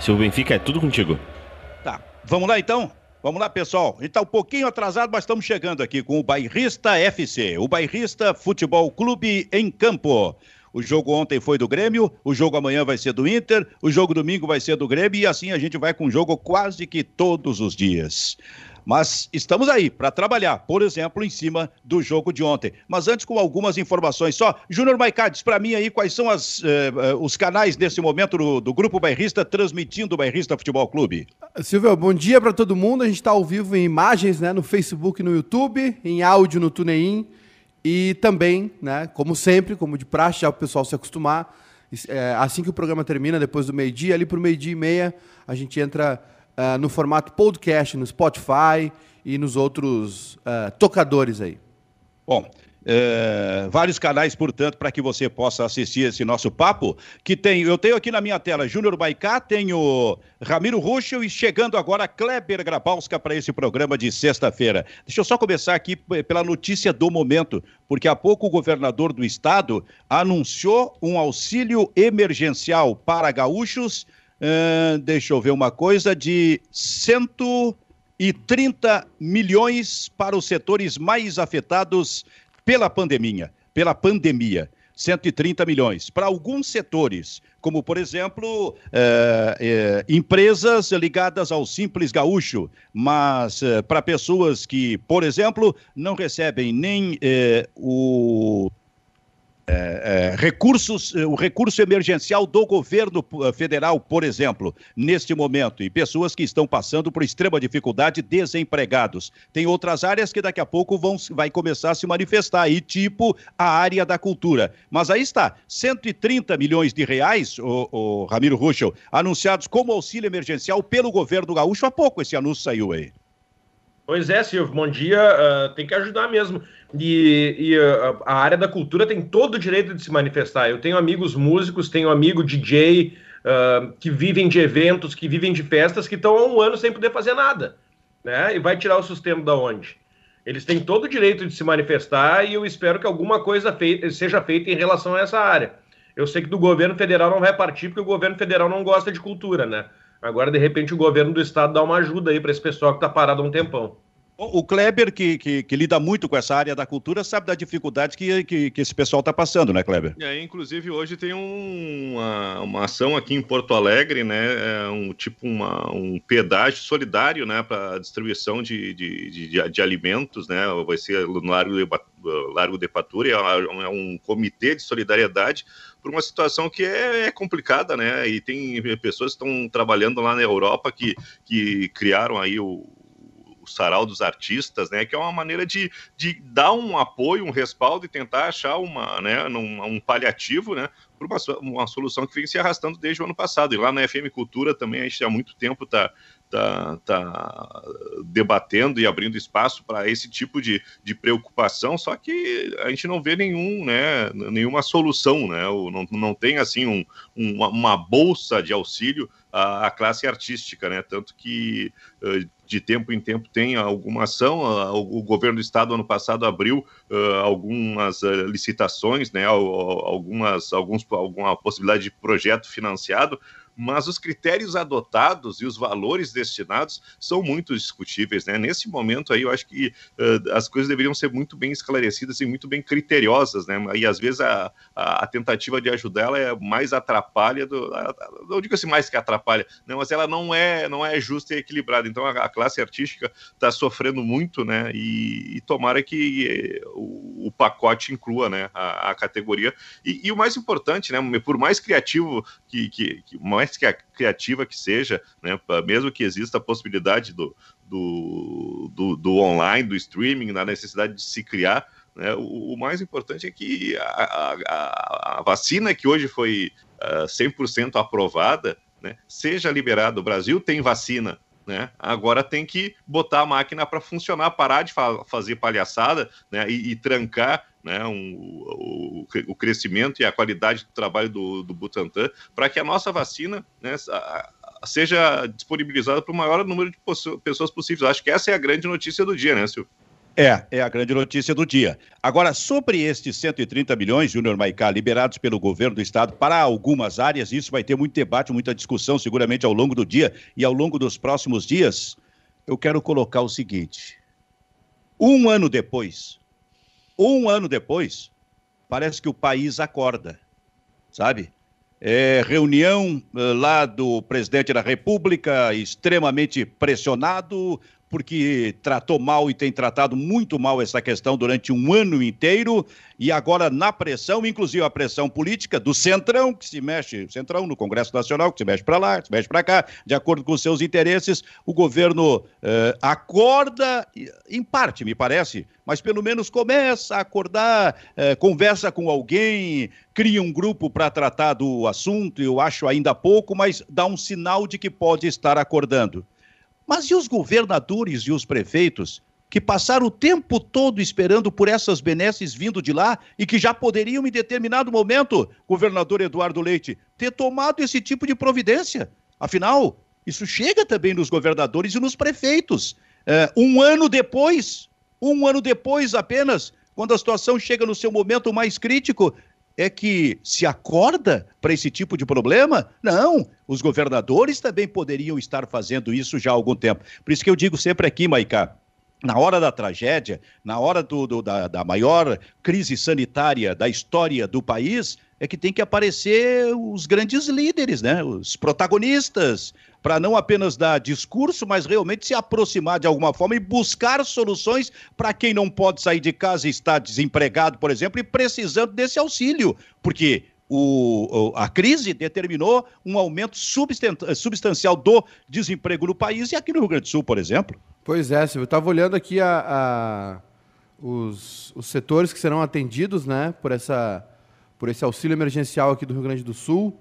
Se o Benfica é tudo contigo. Tá, vamos lá então? Vamos lá, pessoal. A gente está um pouquinho atrasado, mas estamos chegando aqui com o Bairrista FC, o Bairrista Futebol Clube em Campo. O jogo ontem foi do Grêmio, o jogo amanhã vai ser do Inter, o jogo domingo vai ser do Grêmio e assim a gente vai com o jogo quase que todos os dias. Mas estamos aí para trabalhar, por exemplo, em cima do jogo de ontem. Mas antes, com algumas informações só. Júnior Maicades, para mim aí, quais são as, eh, eh, os canais nesse momento do, do, Grupo Bairrista transmitindo o Bairrista Futebol Clube? Silvio, bom dia para todo mundo. A gente está ao vivo em imagens né, no Facebook no YouTube, em áudio no TuneIn e também, né, como sempre, como de praxe, já o pessoal se acostumar. É, assim que o programa termina, depois do meio-dia, ali para o meio-dia e meia, a gente entra uh, no formato podcast, no Spotify e nos outros uh, tocadores aí. Bom, é, vários canais, portanto, para que você possa assistir esse nosso papo. Que tem, eu tenho aqui na minha tela Júnior Baicá, tenho Ramiro Ruxo e chegando agora Kleber Grabowska para esse programa de sexta-feira. Deixa eu só começar aqui pela notícia do momento, porque há pouco o governador do estado anunciou um auxílio emergencial para gaúchos Deixa eu ver uma coisa, de 130 milhões para os setores mais afetados pela pandemia. Pela pandemia. 130 milhões. Para alguns setores, como, por exemplo, eh, eh, empresas ligadas ao Simples Gaúcho, mas para pessoas que, por exemplo, não recebem nem o é, é, recursos, o recurso emergencial do governo eh, federal, por exemplo, neste momento, e pessoas que estão passando por extrema dificuldade, desempregados. Tem outras áreas que daqui a pouco vão, vai começar a se manifestar aí, tipo a área da cultura. Mas aí está, 130 milhões de reais, o, o Ramiro Ruschel, anunciados como auxílio emergencial pelo governo gaúcho. Há pouco esse anúncio saiu aí. Pois é, Silvio, bom dia. Uh, tem que ajudar mesmo. E, e uh, a área da cultura tem todo o direito de se manifestar. Eu tenho amigos músicos, tenho amigo DJ uh, que vivem de eventos, que vivem de festas, que estão há um ano sem poder fazer nada. Né? E vai tirar o sustento da onde? Eles têm todo o direito de se manifestar e eu espero que alguma coisa feita, seja feita em relação a essa área. Eu sei que do governo federal não vai partir, porque o governo federal não gosta de cultura, né? Agora, de repente, o governo do estado dá uma ajuda aí para esse pessoal que está parado há um tempão. O Kleber, que, que, que, lida muito com essa área da cultura, sabe da dificuldade que, que, que esse pessoal está passando, né, Kleber? É, inclusive, hoje tem um, uma, uma ação aqui em Porto Alegre, né? É um tipo uma, um pedágio solidário, né? Para distribuição de, de, de, de, alimentos, né? Vai ser no Largo de, Largo de Patura, é um comitê de solidariedade por uma situação que é, é, complicada, né? E tem pessoas que estão trabalhando lá na Europa que, que criaram aí o sarau dos artistas, né? Que é uma maneira de, de dar um apoio, um respaldo e tentar achar uma, né, um, um paliativo, né? Por uma, uma solução que vem se arrastando desde o ano passado. E lá na FM Cultura também a gente há muito tempo está tá, tá debatendo e abrindo espaço para esse tipo de, de preocupação, só que a gente não vê nenhum, né, nenhuma solução, né? Não, não tem assim um, uma, uma bolsa de auxílio à, à classe artística, né? Tanto que de tempo em tempo tem alguma ação. O governo do estado ano passado abriu algumas licitações, né, algumas, alguns, alguma possibilidade de projeto financiado, mas os critérios adotados e os valores destinados são muito discutíveis, né? Nesse momento aí, eu acho que uh, as coisas deveriam ser muito bem esclarecidas e muito bem criteriosas, né? E às vezes a, a, a tentativa de ajudar ela é mais atrapalha, do, a, não digo assim mais que atrapalha, não, mas ela não é, não é justa e equilibrada. Então a, a classe artística está sofrendo muito, né? E, e tomara que eh, o, o, pacote inclua, né? A, categoria. E, e, o mais importante, né? Por mais criativo que, que, que mais que criativa que seja, né, mesmo que exista a possibilidade do, do, do, do online, do streaming, na necessidade de se criar, né, o, o, mais importante é que a, a, a vacina que hoje foi uh, ah, 100% aprovada né, seja liberada. O Brasil tem vacina, né? Agora tem que botar a máquina para funcionar, parar de fa fazer palhaçada né? e, e trancar né, um, o, o, crescimento e a qualidade do trabalho do, do Butantan, para que a nossa vacina né, seja disponibilizada para o maior número de pessoas possíveis. Acho que essa é a grande notícia do dia, né, Silvio? É, é a grande notícia do dia. Agora, sobre estes 130 milhões, Júnior Maicá, liberados pelo governo do estado para algumas áreas, isso vai ter muito debate, muita discussão seguramente ao longo do dia e ao longo dos próximos dias. Eu quero colocar o seguinte: um ano depois, um ano depois, parece que o país acorda, sabe? É, reunião uh, lá do presidente da República, extremamente pressionado, porque tratou mal e tem tratado muito mal essa questão durante um ano inteiro, e agora na pressão, inclusive a pressão política do Centrão, que se mexe, Centrão no Congresso Nacional, que se mexe para lá, que se mexe para cá, de acordo com os seus interesses, o governo eh, acorda, em parte, me parece, mas pelo menos começa a acordar, eh, conversa com alguém, cria um grupo para tratar do assunto, eu acho ainda pouco, mas dá um sinal de que pode estar acordando. Mas e os governadores e os prefeitos que passaram o tempo todo esperando por essas benesses vindo de lá e que já poderiam, em determinado momento, governador Eduardo Leite, ter tomado esse tipo de providência? Afinal, isso chega também nos governadores e nos prefeitos. É, um ano depois, um ano depois apenas, quando a situação chega no seu momento mais crítico, é que se acorda para esse tipo de problema? Não, os governadores também poderiam estar fazendo isso já há algum tempo. Por isso que eu digo sempre aqui, Maicá, na hora da tragédia, na hora do, do, da, da maior crise sanitária da história do país, é que tem que aparecer os grandes líderes, né? os protagonistas, para não apenas dar discurso, mas realmente se aproximar de alguma forma e buscar soluções para quem não pode sair de casa e está desempregado, por exemplo, e precisando desse auxílio, porque o, a crise determinou um aumento substancial do desemprego no país e aqui no Rio Grande do Sul, por exemplo. Pois é, Silvio, eu estava olhando aqui a, a, os, os setores que serão atendidos né, por, essa, por esse auxílio emergencial aqui do Rio Grande do Sul.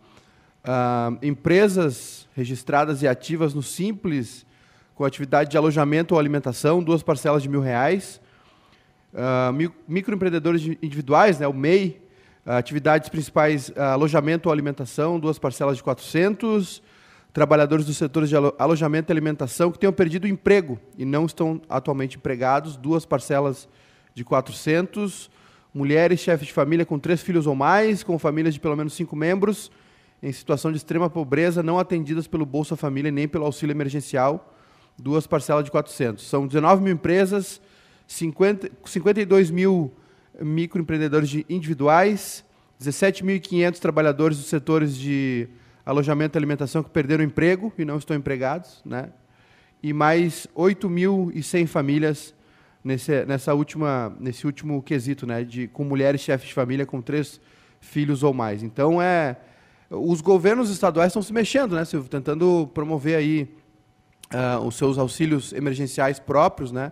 Uh, empresas registradas e ativas no Simples, com atividade de alojamento ou alimentação, duas parcelas de mil reais. Uh, microempreendedores individuais, né, o MEI, uh, atividades principais, alojamento ou alimentação, duas parcelas de 400. Trabalhadores dos setores de alojamento e alimentação que tenham perdido o emprego e não estão atualmente empregados, duas parcelas de 400. Mulheres, chefes de família com três filhos ou mais, com famílias de pelo menos cinco membros, em situação de extrema pobreza, não atendidas pelo Bolsa Família nem pelo auxílio emergencial, duas parcelas de 400. São 19 mil empresas, 50, 52 mil microempreendedores individuais, 17.500 trabalhadores dos setores de alojamento e alimentação que perderam emprego e não estão empregados, né? e mais 8.100 famílias nesse, nessa última, nesse último quesito, né? de, com mulheres chefes de família com três filhos ou mais. Então, é, os governos estaduais estão se mexendo, né, Silvio? Tentando promover aí uh, os seus auxílios emergenciais próprios, né?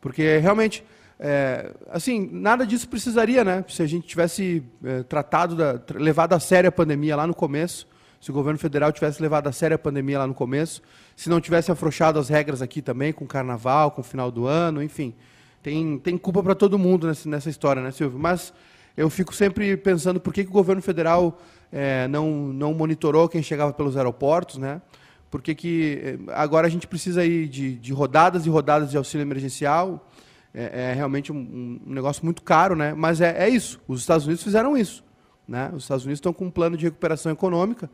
Porque realmente, é, assim, nada disso precisaria, né? Se a gente tivesse é, tratado, da, levado a sério a pandemia lá no começo, se o governo federal tivesse levado a sério a pandemia lá no começo, se não tivesse afrouxado as regras aqui também, com carnaval, com o final do ano, enfim. Tem, tem culpa para todo mundo nessa, nessa história, né, Silvio? Mas eu fico sempre pensando por que, que o governo federal é, não, não monitorou quem chegava pelos aeroportos, né? Porque que é, agora a gente precisa aí de, de rodadas e rodadas de auxílio emergencial. É, é realmente um, um, negócio muito caro, né? Mas é, é isso. Os Estados Unidos fizeram isso. Né? Os Estados Unidos estão com um plano de recuperação econômica.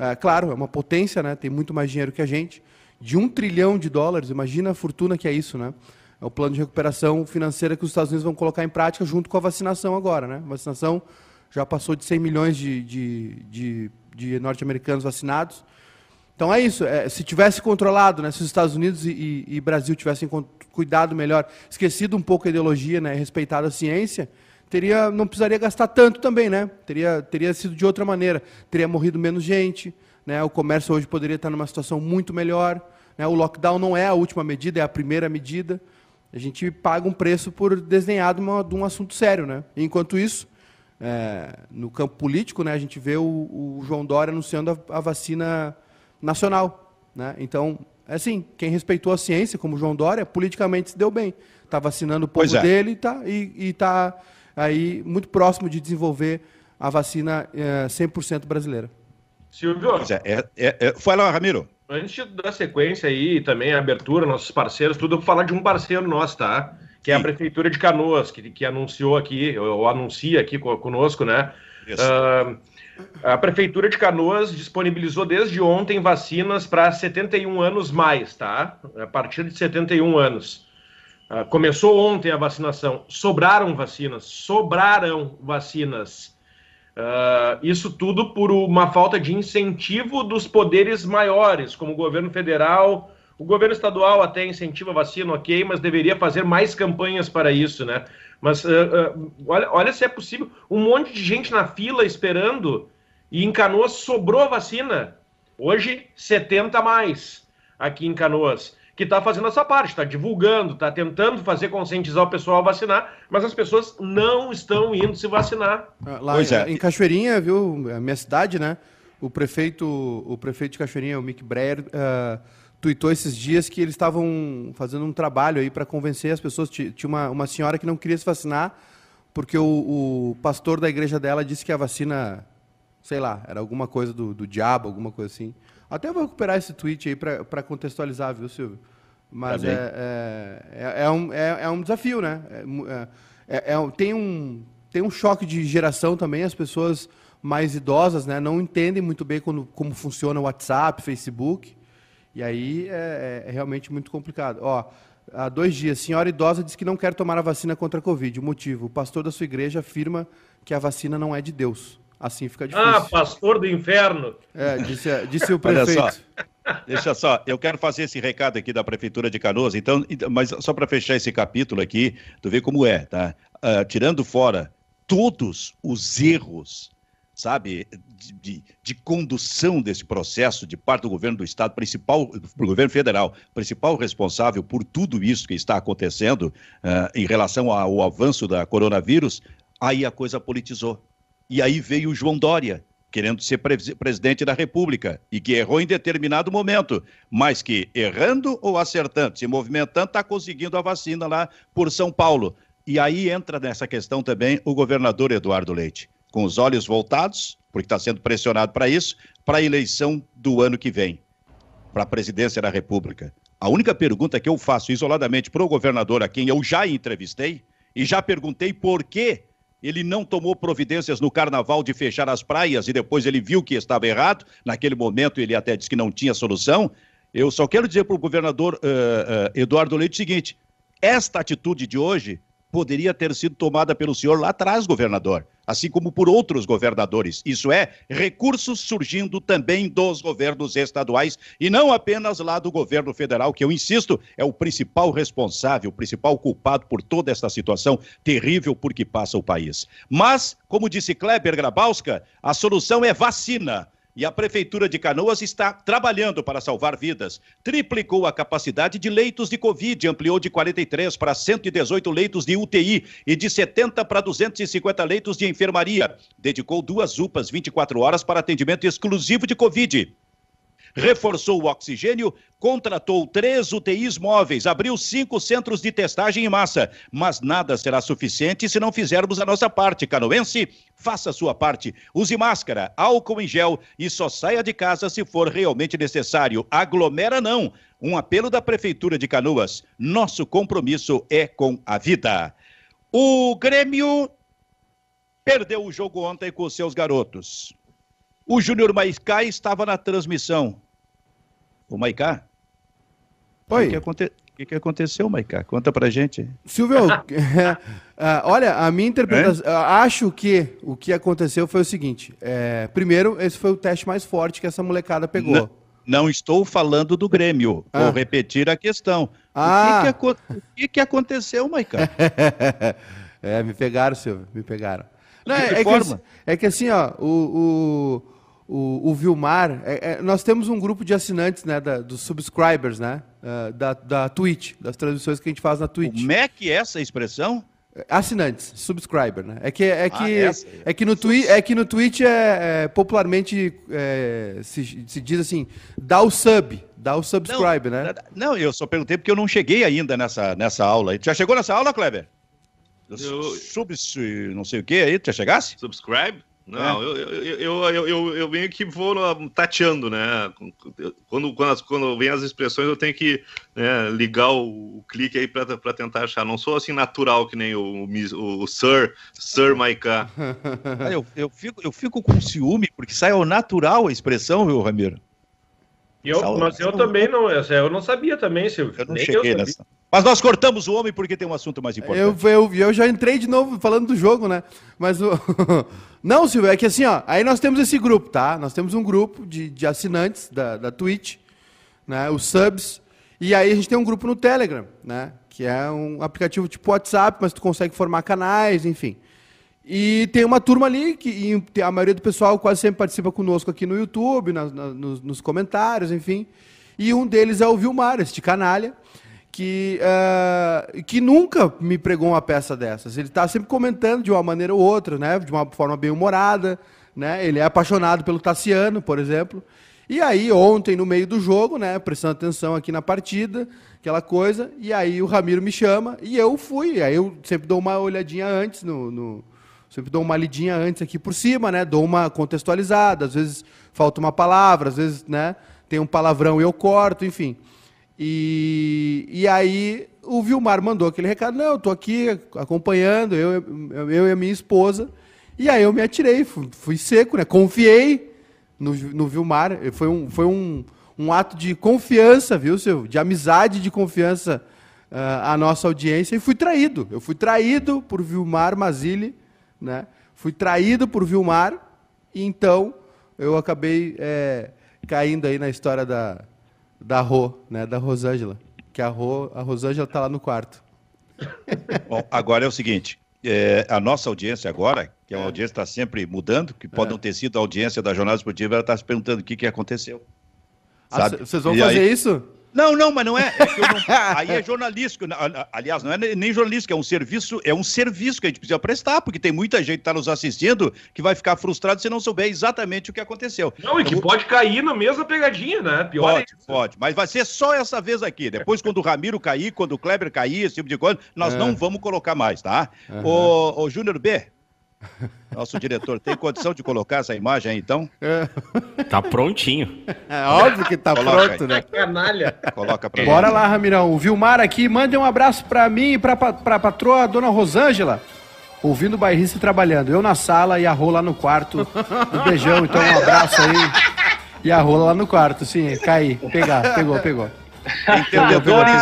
É, claro, é uma potência, né? Tem muito mais dinheiro que a gente. De um trilhão de dólares, imagina a fortuna que é isso, né? É o plano de recuperação financeira que os Estados Unidos vão colocar em prática junto com a vacinação agora, né? Vacinação já passou de 100 milhões de, de, de, de norte-americanos vacinados. Então é isso. É, se tivesse controlado, né, se os Estados Unidos e, e, e Brasil tivessem cuidado melhor, esquecido um pouco a ideologia, né, respeitado a ciência, teria, não precisaria gastar tanto também, né? Teria, teria sido de outra maneira. Teria morrido menos gente, né? O comércio hoje poderia estar numa situação muito melhor. Né? O lockdown não é a última medida, é a primeira medida. A gente paga um preço por desenhar de, uma, de um assunto sério, né? enquanto isso, é, no campo político, né, a gente vê o, o João Dória anunciando a, a, vacina nacional. Né? Então, é assim, quem respeitou a ciência, como o João Dória, politicamente se deu bem. Está vacinando o povo é. dele tá, e está aí muito próximo de desenvolver a vacina é, 100% brasileira. Silvio? É, é, é, fala, Ramiro. Antes de dar sequência aí, também a abertura, nossos parceiros, tudo, eu vou falar de um parceiro nosso, tá? Que Sim. é a Prefeitura de Canoas, que, que anunciou aqui, ou anuncia aqui conosco, né? Uh, a Prefeitura de Canoas disponibilizou desde ontem vacinas para 71 anos mais, tá? A partir de 71 anos. Uh, começou ontem a vacinação. Sobraram vacinas, sobraram vacinas. Uh, isso tudo por uma falta de incentivo dos poderes maiores, como o governo federal. O governo estadual até incentiva a vacina, ok, mas deveria fazer mais campanhas para isso, né? Mas uh, uh, olha, olha se é possível. Um monte de gente na fila esperando e em Canoas sobrou a vacina. Hoje, 70 mais aqui em Canoas que está fazendo essa parte, está divulgando, está tentando fazer conscientizar o pessoal a vacinar, mas as pessoas não estão indo se vacinar. Ah, lá pois é. em Cachoeirinha, viu, a minha cidade, né? O prefeito, o prefeito de Cachoeirinha, o Mick Breyer, uh, tuitou esses dias que eles estavam fazendo um trabalho aí para convencer as pessoas. Tinha uma, uma senhora que não queria se vacinar porque o, o pastor da igreja dela disse que a vacina, sei lá, era alguma coisa do, do diabo, alguma coisa assim. Até vou recuperar esse tweet aí para contextualizar, viu, Silvio? Mas tá é, é, é, é, um, é, é, um desafio, né? É, é, é tem, um, tem um choque de geração também, as pessoas mais idosas né, não entendem muito bem quando, como funciona o WhatsApp, Facebook, e aí é, é, realmente muito complicado. Ó, há dois dias, senhora idosa diz que não quer tomar a vacina contra a Covid. O motivo, o pastor da sua igreja afirma que a vacina não é de Deus. Assim fica difícil. Ah, pastor do inferno! É, disse, disse o prefeito. Deixa só, eu quero fazer esse recado aqui da Prefeitura de Canoas, então, mas só para fechar esse capítulo aqui, tu vê como é, tá? Uh, tirando fora todos os erros, sabe, de, de, de, condução desse processo de parte do governo do Estado, principal, do governo federal, principal responsável por tudo isso que está acontecendo uh, em relação ao avanço da coronavírus, aí a coisa politizou. E aí veio o João Dória, querendo ser presidente da República, e que errou em determinado momento, mas que errando ou acertando, se movimentando, está conseguindo a vacina lá por São Paulo. E aí entra nessa questão também o governador Eduardo Leite, com os olhos voltados, porque está sendo pressionado para isso, para a eleição do ano que vem, para a presidência da República. A única pergunta que eu faço isoladamente para o governador, a quem eu já entrevistei, e já perguntei por que ele não tomou providências no carnaval de fechar as praias e depois ele viu que estava errado. Naquele momento ele até disse que não tinha solução. Eu só quero dizer para o governador uh, uh, Eduardo Leite o seguinte: esta atitude de hoje poderia ter sido tomada pelo senhor lá atrás, governador, assim como por outros governadores. Isso é, recursos surgindo também dos governos estaduais e não apenas lá do governo federal, que eu insisto, é o principal responsável, o principal culpado por toda esta situação terrível por que passa o país. Mas, como disse Kleber Grabowska, a solução é vacina. E a Prefeitura de Canoas está trabalhando para salvar vidas. Triplicou a capacidade de leitos de Covid, ampliou de 43 para 118 leitos de UTI e de 70 para 250 leitos de enfermaria. Dedicou duas UPAs 24 horas para atendimento exclusivo de Covid reforçou o oxigênio, contratou três UTIs móveis, abriu cinco centros de testagem em massa. Mas nada será suficiente se não fizermos a nossa parte. Canoense, faça a sua parte. Use máscara, álcool em gel e só saia de casa se for realmente necessário. Aglomera não. Um apelo da Prefeitura de Canoas. Nosso compromisso é com a vida. O Grêmio perdeu o jogo ontem com seus garotos. O Júnior Maicá estava na transmissão. O Maicá? Oi. O que, aconte... o que, aconteceu, Maicá? Conta pra gente. Silvio, é, é, olha, a minha interpretação. É? Acho que o que aconteceu foi o seguinte: é, primeiro, esse foi o teste mais forte que essa molecada pegou. Não, não estou falando do Grêmio. Ah. Vou repetir a questão. Ah. O, que, que, o que, que aconteceu, Maicá? é, me pegaram, Silvio, me pegaram. Não, é, que, é, que, assim, ó, o, o, o Vilmar, é, é, nós temos um grupo de assinantes, né, da, dos subscribers, né, uh, da, da Twitch, das transmissões que a gente faz na Twitch. Como é que é essa expressão? Assinantes, subscriber, né? É que, é que, ah, é que, no, twi é que no Twitch é, é popularmente é, se, se diz assim, dá o sub, dá o subscribe, não, né? Não, eu só perguntei porque eu não cheguei ainda nessa, nessa aula. Já chegou nessa aula, Kleber? Eu... Sub, não sei o que aí, tu já chegasse? Subscribe? Não, é. eu, eu, eu, eu, meio que vou tateando, né? Quando, quando, quando vem as expressões, eu tenho que né, ligar o, clique aí para tentar achar. Não sou assim natural que nem o, o, Sir, Sir Maiká. Ah, eu, eu, fico, eu fico com ciúme, porque sai ao natural a expressão, viu, Ramiro? Eu, mas eu também não, eu não sabia também, Silvio. Eu não Nem cheguei eu nessa. Mas nós cortamos o homem porque tem um assunto mais importante. Eu, eu, eu já entrei de novo falando do jogo, né? Mas o. não, Silvio, é que assim, ó. Aí nós temos esse grupo, tá? Nós temos um grupo de, de assinantes da, da Twitch, né? Os subs. E aí a gente tem um grupo no Telegram, né? Que é um aplicativo tipo WhatsApp, mas tu consegue formar canais, enfim. E tem uma turma ali que a maioria do pessoal quase sempre participa conosco aqui no YouTube, na, na, nos, nos, comentários, enfim. E um deles é o Vilmar, este canalha, que, uh, que nunca me pregou uma peça dessas. Ele está sempre comentando de uma maneira ou outra, né? de uma forma bem humorada. Né? Ele é apaixonado pelo Tassiano, por exemplo. E aí, ontem, no meio do jogo, né, prestando atenção aqui na partida, aquela coisa, e aí o Ramiro me chama e eu fui. Aí eu sempre dou uma olhadinha antes no, no Sempre dou uma lidinha antes aqui por cima, né? Dou uma contextualizada, às vezes falta uma palavra, às vezes, né? Tem um palavrão e eu corto, enfim. E, e aí o Vilmar mandou aquele recado, não, eu tô aqui acompanhando, eu, eu, e a minha esposa. E aí eu me atirei, fui, fui seco, né? Confiei no, no Vilmar. Foi um, foi um, um ato de confiança, viu, seu? De amizade, de confiança uh, à nossa audiência. E fui traído. Eu fui traído por Vilmar Mazili né? Fui traído por Vilmar, e então eu acabei é, caindo aí na história da, da Rô, né? Da Rosângela. Que a, Rô, a Rosângela está lá no quarto. Bom, agora é o seguinte: é, a nossa audiência agora, que é uma audiência que está sempre mudando, que pode é. não ter sido a audiência da Jornada Esportiva, ela está se perguntando o que, que aconteceu. Ah, vocês vão e fazer aí... isso? Não, não, mas não é. é não, aí é jornalístico. Aliás, não é nem jornalístico, é um serviço, é um serviço que a gente precisa prestar, porque tem muita gente que está nos assistindo que vai ficar frustrado se não souber exatamente o que aconteceu. Não, e que pode cair na mesma pegadinha, né? Pior pode, é pode. Mas vai ser só essa vez aqui. Depois, quando o Ramiro cair, quando o Kleber cair, esse tipo de coisa, nós é. não vamos colocar mais, tá? Uhum. O, o Júnior B, nosso diretor, tem condição de colocar essa imagem aí, então? É. Tá prontinho. É óbvio que tá Coloca pronto, aí. né? Canalha. Coloca pra Bora lá, Ramirão. O Vilmar aqui, mande um abraço pra mim e pra, pra, pra patroa, dona Rosângela. Ouvindo o bairrista trabalhando. Eu na sala e a rola no quarto. Um beijão, então um abraço aí. E a rola lá no quarto, sim, caí. Pegar, pegou, pegou. Entendedores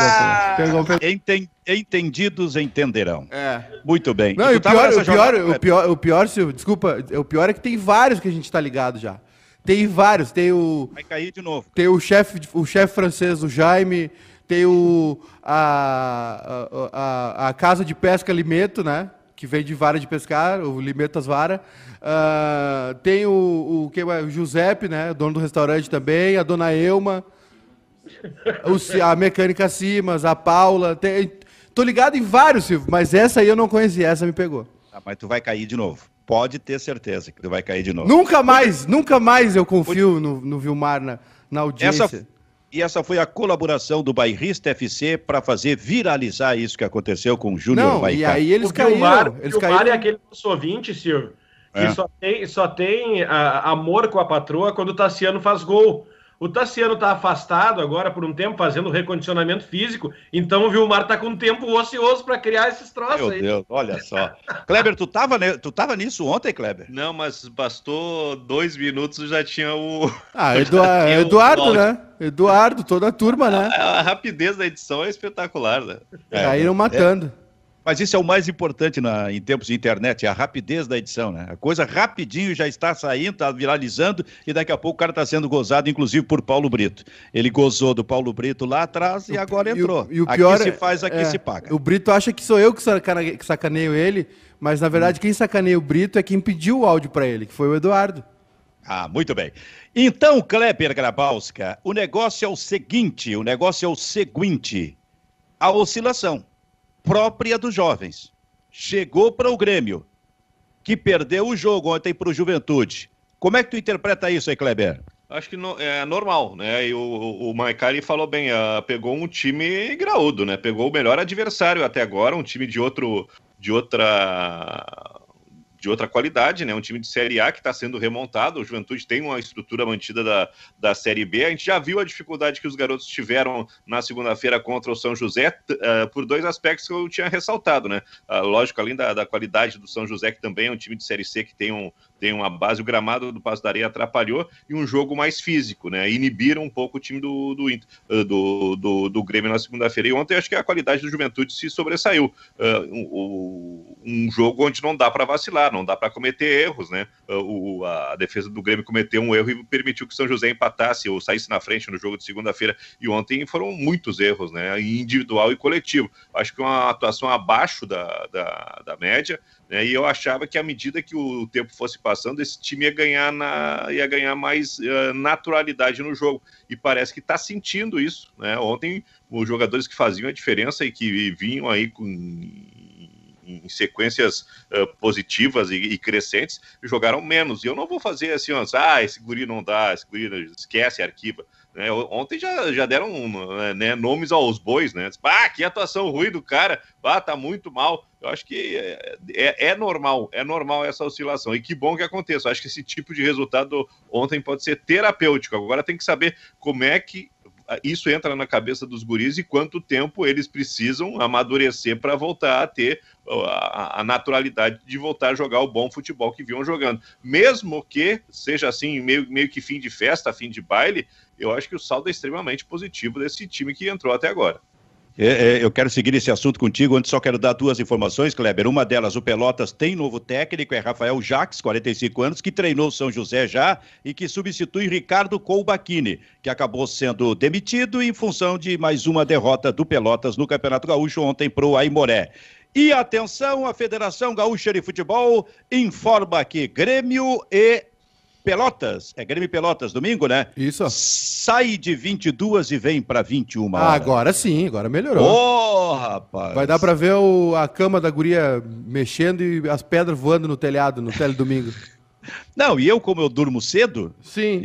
pegou, pegou, Enten, entendidos entenderão. É. Muito bem. Não, e o pior, o, pior, o, pior, o pior, Silvio, desculpa, o pior é que tem vários que a gente tá ligado já. Tem vários, tem o. Vai cair de novo. Tem o chefe o chef francês, o Jaime, tem o. A, a, a, a Casa de Pesca Limeto, né? Que vem de vara de pescar, o Limeto Vara. Uh, tem o, o, que, o Giuseppe, né? Dono do restaurante também, a dona Elma. O, a mecânica Simas, a Paula. Tem, tô ligado em vários, Silvio, mas essa aí eu não conhecia, essa me pegou. Ah, mas tu vai cair de novo. Pode ter certeza que tu vai cair de novo. Nunca mais, nunca mais eu confio no, no Vilmar na, na audiência. Essa, e essa foi a colaboração do Bairrista FC para fazer viralizar isso que aconteceu com o Júnior Não, E aí eles o caíram. Vilmar, eles Vilmar caíram. é aquele nosso ouvinte, Silvio, que é. só tem, só tem uh, amor com a patroa quando o Tassiano faz gol. O Tassiano está afastado agora por um tempo, fazendo recondicionamento físico, então o Vilmar está com tempo ocioso para criar esses troços Meu aí. Deus, olha só. Kleber, tu estava tu tava nisso ontem, Kleber? Não, mas bastou dois minutos e já tinha o. Ah, Eduardo, Eduardo né? Eduardo, toda a turma, né? A, a rapidez da edição é espetacular, né? É, Caíram matando. É. Mas isso é o mais importante na, em tempos de internet, é a rapidez da edição, né? A coisa rapidinho já está saindo, está viralizando e daqui a pouco o cara está sendo gozado, inclusive por Paulo Brito. Ele gozou do Paulo Brito lá atrás e agora entrou. E o, e o pior aqui se faz, aqui é, se paga. O Brito acha que sou eu que sacaneio ele, mas na verdade hum. quem sacaneia o Brito é quem pediu o áudio para ele, que foi o Eduardo. Ah, muito bem. Então, Kleber Grabowska, o negócio é o seguinte, o negócio é o seguinte, a oscilação própria dos jovens. Chegou para o Grêmio, que perdeu o jogo ontem para o Juventude. Como é que tu interpreta isso aí, Kleber? Acho que no, é normal, né? E o, o, Maicari falou bem, uh, pegou um time graúdo, né? Pegou o melhor adversário até agora, um time de outro, de outra de outra qualidade, né? Um time de Série A que está sendo remontado. O Juventude tem uma estrutura mantida da, da Série B. A gente já viu a dificuldade que os garotos tiveram na segunda-feira contra o São José, uh, por dois aspectos que eu tinha ressaltado, né? Uh, lógico, além da, da, qualidade do São José, que também é um time de Série C que tem, um, tem uma base, o gramado do Passo da Areia atrapalhou, e um jogo mais físico, né? Inibiram um pouco o time do, do, uh, do, do, do Grêmio na segunda-feira. E ontem acho que a qualidade do Juventude se sobressaiu. Um, um jogo onde não dá para vacilar não dá para cometer erros, né? O, a defesa do Grêmio cometeu um erro e permitiu que o São José empatasse ou saísse na frente no jogo de segunda-feira. E ontem foram muitos erros, né? Individual e coletivo. Acho que uma atuação abaixo da, da, da média. Né? E eu achava que à medida que o tempo fosse passando, esse time ia ganhar, na, ia ganhar mais uh, naturalidade no jogo. E parece que está sentindo isso. Né? Ontem, os jogadores que faziam a diferença e que vinham aí com em sequências uh, positivas e, e, crescentes, jogaram menos. E eu não vou fazer assim, ah, esse guri não dá, esse guri esquece, arquiva. Né? Ontem já, já deram né, nomes aos bois, né? Ah, que atuação ruim do cara, ah, tá muito mal. Eu acho que é, é, é, normal, é normal essa oscilação. E que bom que aconteça. Eu acho que esse tipo de resultado ontem pode ser terapêutico. Agora tem que saber como é que isso entra na cabeça dos guris e quanto tempo eles precisam amadurecer para voltar a ter a, a, naturalidade de voltar a jogar o bom futebol que vinham jogando. Mesmo que seja assim, meio, meio que fim de festa, fim de baile, eu acho que o saldo é extremamente positivo desse time que entrou até agora. É, é, eu quero seguir esse assunto contigo, antes só quero dar duas informações, Kleber. Uma delas, o Pelotas tem novo técnico, é Rafael Jacques, 45 anos, que treinou São José já e que substitui Ricardo Colbachini, que acabou sendo demitido em função de mais uma derrota do Pelotas no Campeonato Gaúcho ontem para o Aimoré. E atenção, a Federação Gaúcha de Futebol informa que Grêmio e Pelotas, é Grêmio Pelotas, domingo, né? Isso. Sai de 22 e vem para 21 ah, agora sim, agora melhorou. Ô, oh, rapaz. Vai dar para ver o, a cama da guria mexendo e as pedras voando no telhado no teledomingo. Não, e eu, como eu durmo cedo. Sim.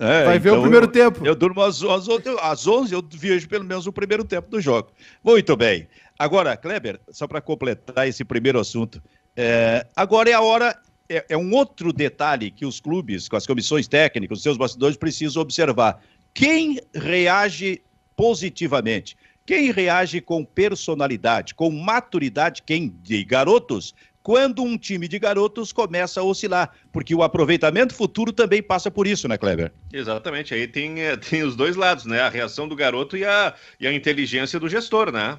É, Vai ver o então primeiro eu, tempo. Eu durmo às, às, às 11, eu vejo pelo menos o primeiro tempo do jogo. Muito bem. Agora, Kleber, só para completar esse primeiro assunto. É, agora é a hora é, é, um outro detalhe que os clubes, com as comissões técnicas, os seus bastidores, precisam observar. Quem reage positivamente? Quem reage com personalidade, com maturidade, quem de garotos, quando um time de garotos começa a oscilar, porque o aproveitamento futuro também passa por isso, né, Kleber? Exatamente, aí tem, é, tem os dois lados, né? A reação do garoto e a, e a inteligência do gestor, né?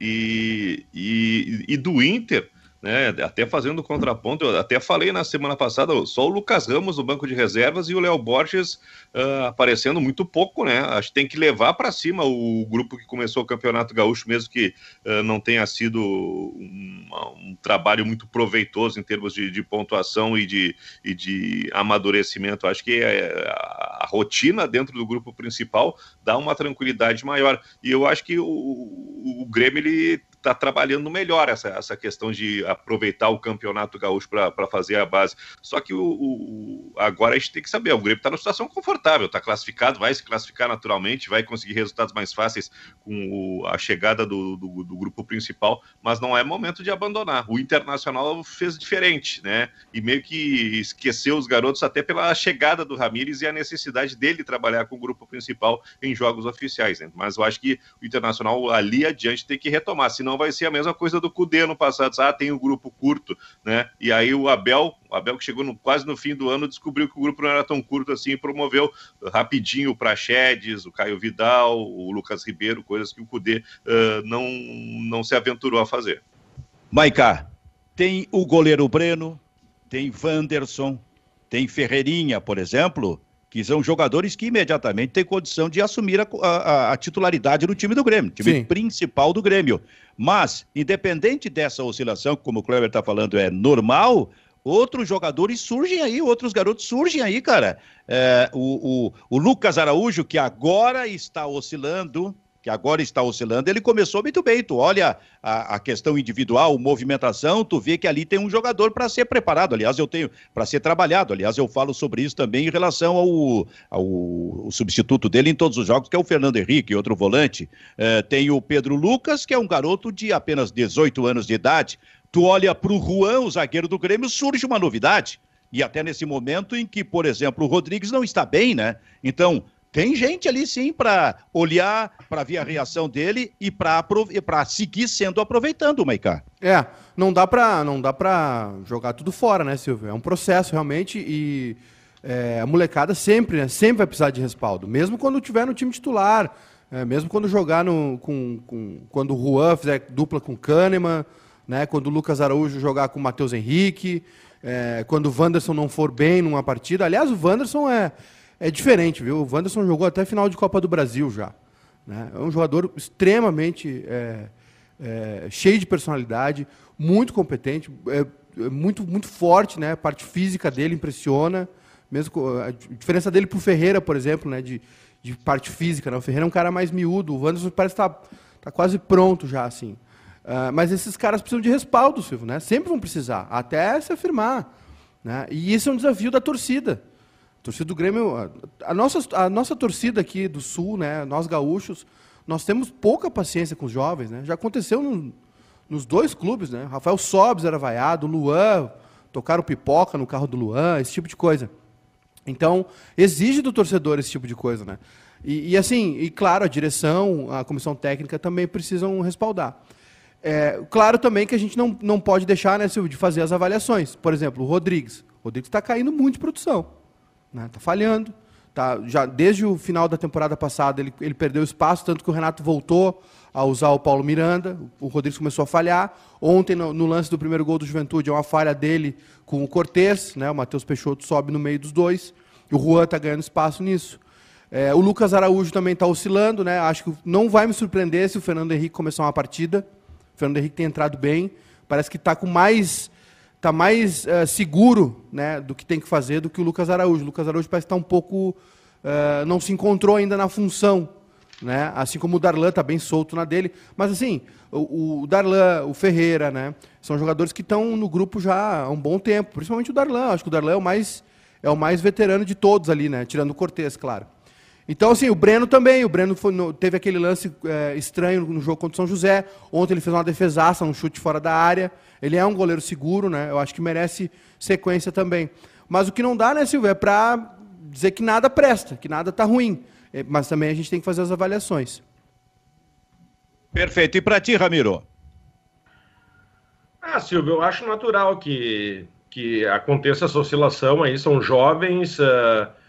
E, e, e do Inter, né? Até fazendo contraponto, eu até falei na semana passada, só o Lucas Ramos no banco de reservas e o Léo Borges uh, aparecendo muito pouco, né? Acho que tem que levar para cima o grupo que começou o Campeonato Gaúcho, mesmo que uh, não tenha sido um, um, trabalho muito proveitoso em termos de, de pontuação e de, e de amadurecimento. Acho que é, a, a, rotina dentro do grupo principal dá uma tranquilidade maior. E eu acho que o, o Grêmio ele está trabalhando melhor essa, essa questão de aproveitar o campeonato gaúcho para fazer a base. Só que o, o, agora a gente tem que saber, o Grêmio está numa situação confortável, está classificado, vai se classificar naturalmente, vai conseguir resultados mais fáceis com o, a chegada do, do, do, grupo principal, mas não é momento de abandonar. O Internacional fez diferente, né? E meio que esqueceu os garotos até pela chegada do Ramires e a necessidade dele trabalhar com o grupo principal em jogos oficiais. Né? Mas eu acho que o Internacional ali adiante tem que retomar, senão senão vai ser a mesma coisa do Cudê no passado. Ah, tem o um grupo curto, né? E aí o Abel, o Abel que chegou no, quase no fim do ano, descobriu que o grupo não era tão curto assim e promoveu rapidinho o Praxedes, o Caio Vidal, o Lucas Ribeiro, coisas que o Cudê uh, não, não se aventurou a fazer. Maicá, tem o goleiro Breno, tem Wanderson, tem Ferreirinha, por exemplo, que são jogadores que imediatamente têm condição de assumir a, a, a titularidade no time do Grêmio, time Sim. principal do Grêmio. Mas, independente dessa oscilação, como o Kleber está falando, é normal, outros jogadores surgem aí, outros garotos surgem aí, cara. É, o, o, o Lucas Araújo, que agora está oscilando, que agora está oscilando, ele começou muito bem. Tu olha a, a questão individual, movimentação, tu vê que ali tem um jogador para ser preparado. Aliás, eu tenho para ser trabalhado. Aliás, eu falo sobre isso também em relação ao, ao, substituto dele em todos os jogos, que é o Fernando Henrique, outro volante. É, tem o Pedro Lucas, que é um garoto de apenas 18 anos de idade Tu olha para o Juan, o zagueiro do Grêmio, surge uma novidade. E até nesse momento em que, por exemplo, o Rodrigues não está bem, né? Então, tem gente ali sim para olhar, para ver a reação dele e para seguir sendo aproveitando o Maicá. É, não dá para não dá para jogar tudo fora, né, Silvio? É um processo realmente e é, a molecada sempre, né, sempre vai precisar de respaldo, mesmo quando tiver no time titular, é, mesmo quando jogar no com, com, quando o Juan fizer dupla com Kahneman, né, quando o Lucas Araújo jogar com o Matheus Henrique, é, quando o Wanderson não for bem numa partida. Aliás, o Wanderson é é diferente, viu? O Wanderson jogou até final de Copa do Brasil já. Né? É um jogador extremamente é, é, cheio de personalidade, muito competente, é, é, muito, muito forte, né? A parte física dele impressiona. Mesmo a diferença dele para o Ferreira, por exemplo, né? De, de parte física. Né? O Ferreira é um cara mais miúdo, o Wanderson parece estar tá, tá quase pronto já, assim. Uh, mas esses caras precisam de respaldo, Silvio, né? Sempre vão precisar, até se afirmar. Né? E esse é um desafio da torcida. Torcida do Grêmio, a, a, nossa, a nossa torcida aqui do Sul, né, nós gaúchos, nós temos pouca paciência com os jovens. Né? Já aconteceu no, nos dois clubes. Né? Rafael Sobes era vaiado, Luan, tocaram pipoca no carro do Luan, esse tipo de coisa. Então, exige do torcedor esse tipo de coisa. Né? E, e assim, e claro, a direção, a comissão técnica também precisam respaldar. É, claro também que a gente não, não pode deixar né, de fazer as avaliações. Por exemplo, o Rodrigues. O Rodrigues está caindo muito de produção. Está né? Tá falhando. Tá, já desde o final da temporada passada ele, ele perdeu espaço, tanto que o Renato voltou a usar o Paulo Miranda, o Rodrigues começou a falhar. Ontem, no, no lance do primeiro gol do Juventude, é uma falha dele com o Cortez, né? o Matheus Peixoto sobe no meio dos dois, o Juan está ganhando espaço nisso. É, o Lucas Araújo também está oscilando, né? acho que não vai me surpreender se o Fernando Henrique começar uma partida. O Fernando Henrique tem entrado bem, parece que está com mais está mais uh, seguro né, do que tem que fazer do que o Lucas Araújo. O Lucas Araújo parece estar tá um pouco. Uh, não se encontrou ainda na função. Né? Assim como o Darlan está bem solto na dele. Mas assim, o, o, Darlan, o Ferreira, né? São jogadores que estão no grupo já há um bom tempo. Principalmente o Darlan. Acho que o Darlan é o mais, é o mais veterano de todos ali, né? Tirando o Cortez, claro. Então, assim, o Breno também. O Breno no, teve aquele lance é, estranho no jogo contra o São José. Ontem ele fez uma defesaça, um chute fora da área. Ele é um goleiro seguro, né? Eu acho que merece sequência também. Mas o que não dá, né, Silvio, é para dizer que nada presta, que nada está ruim. É, mas também a gente tem que fazer as avaliações. Perfeito. E para ti, Ramiro? Ah, Silvio, eu acho natural que, que aconteça essa oscilação aí. São jovens. Uh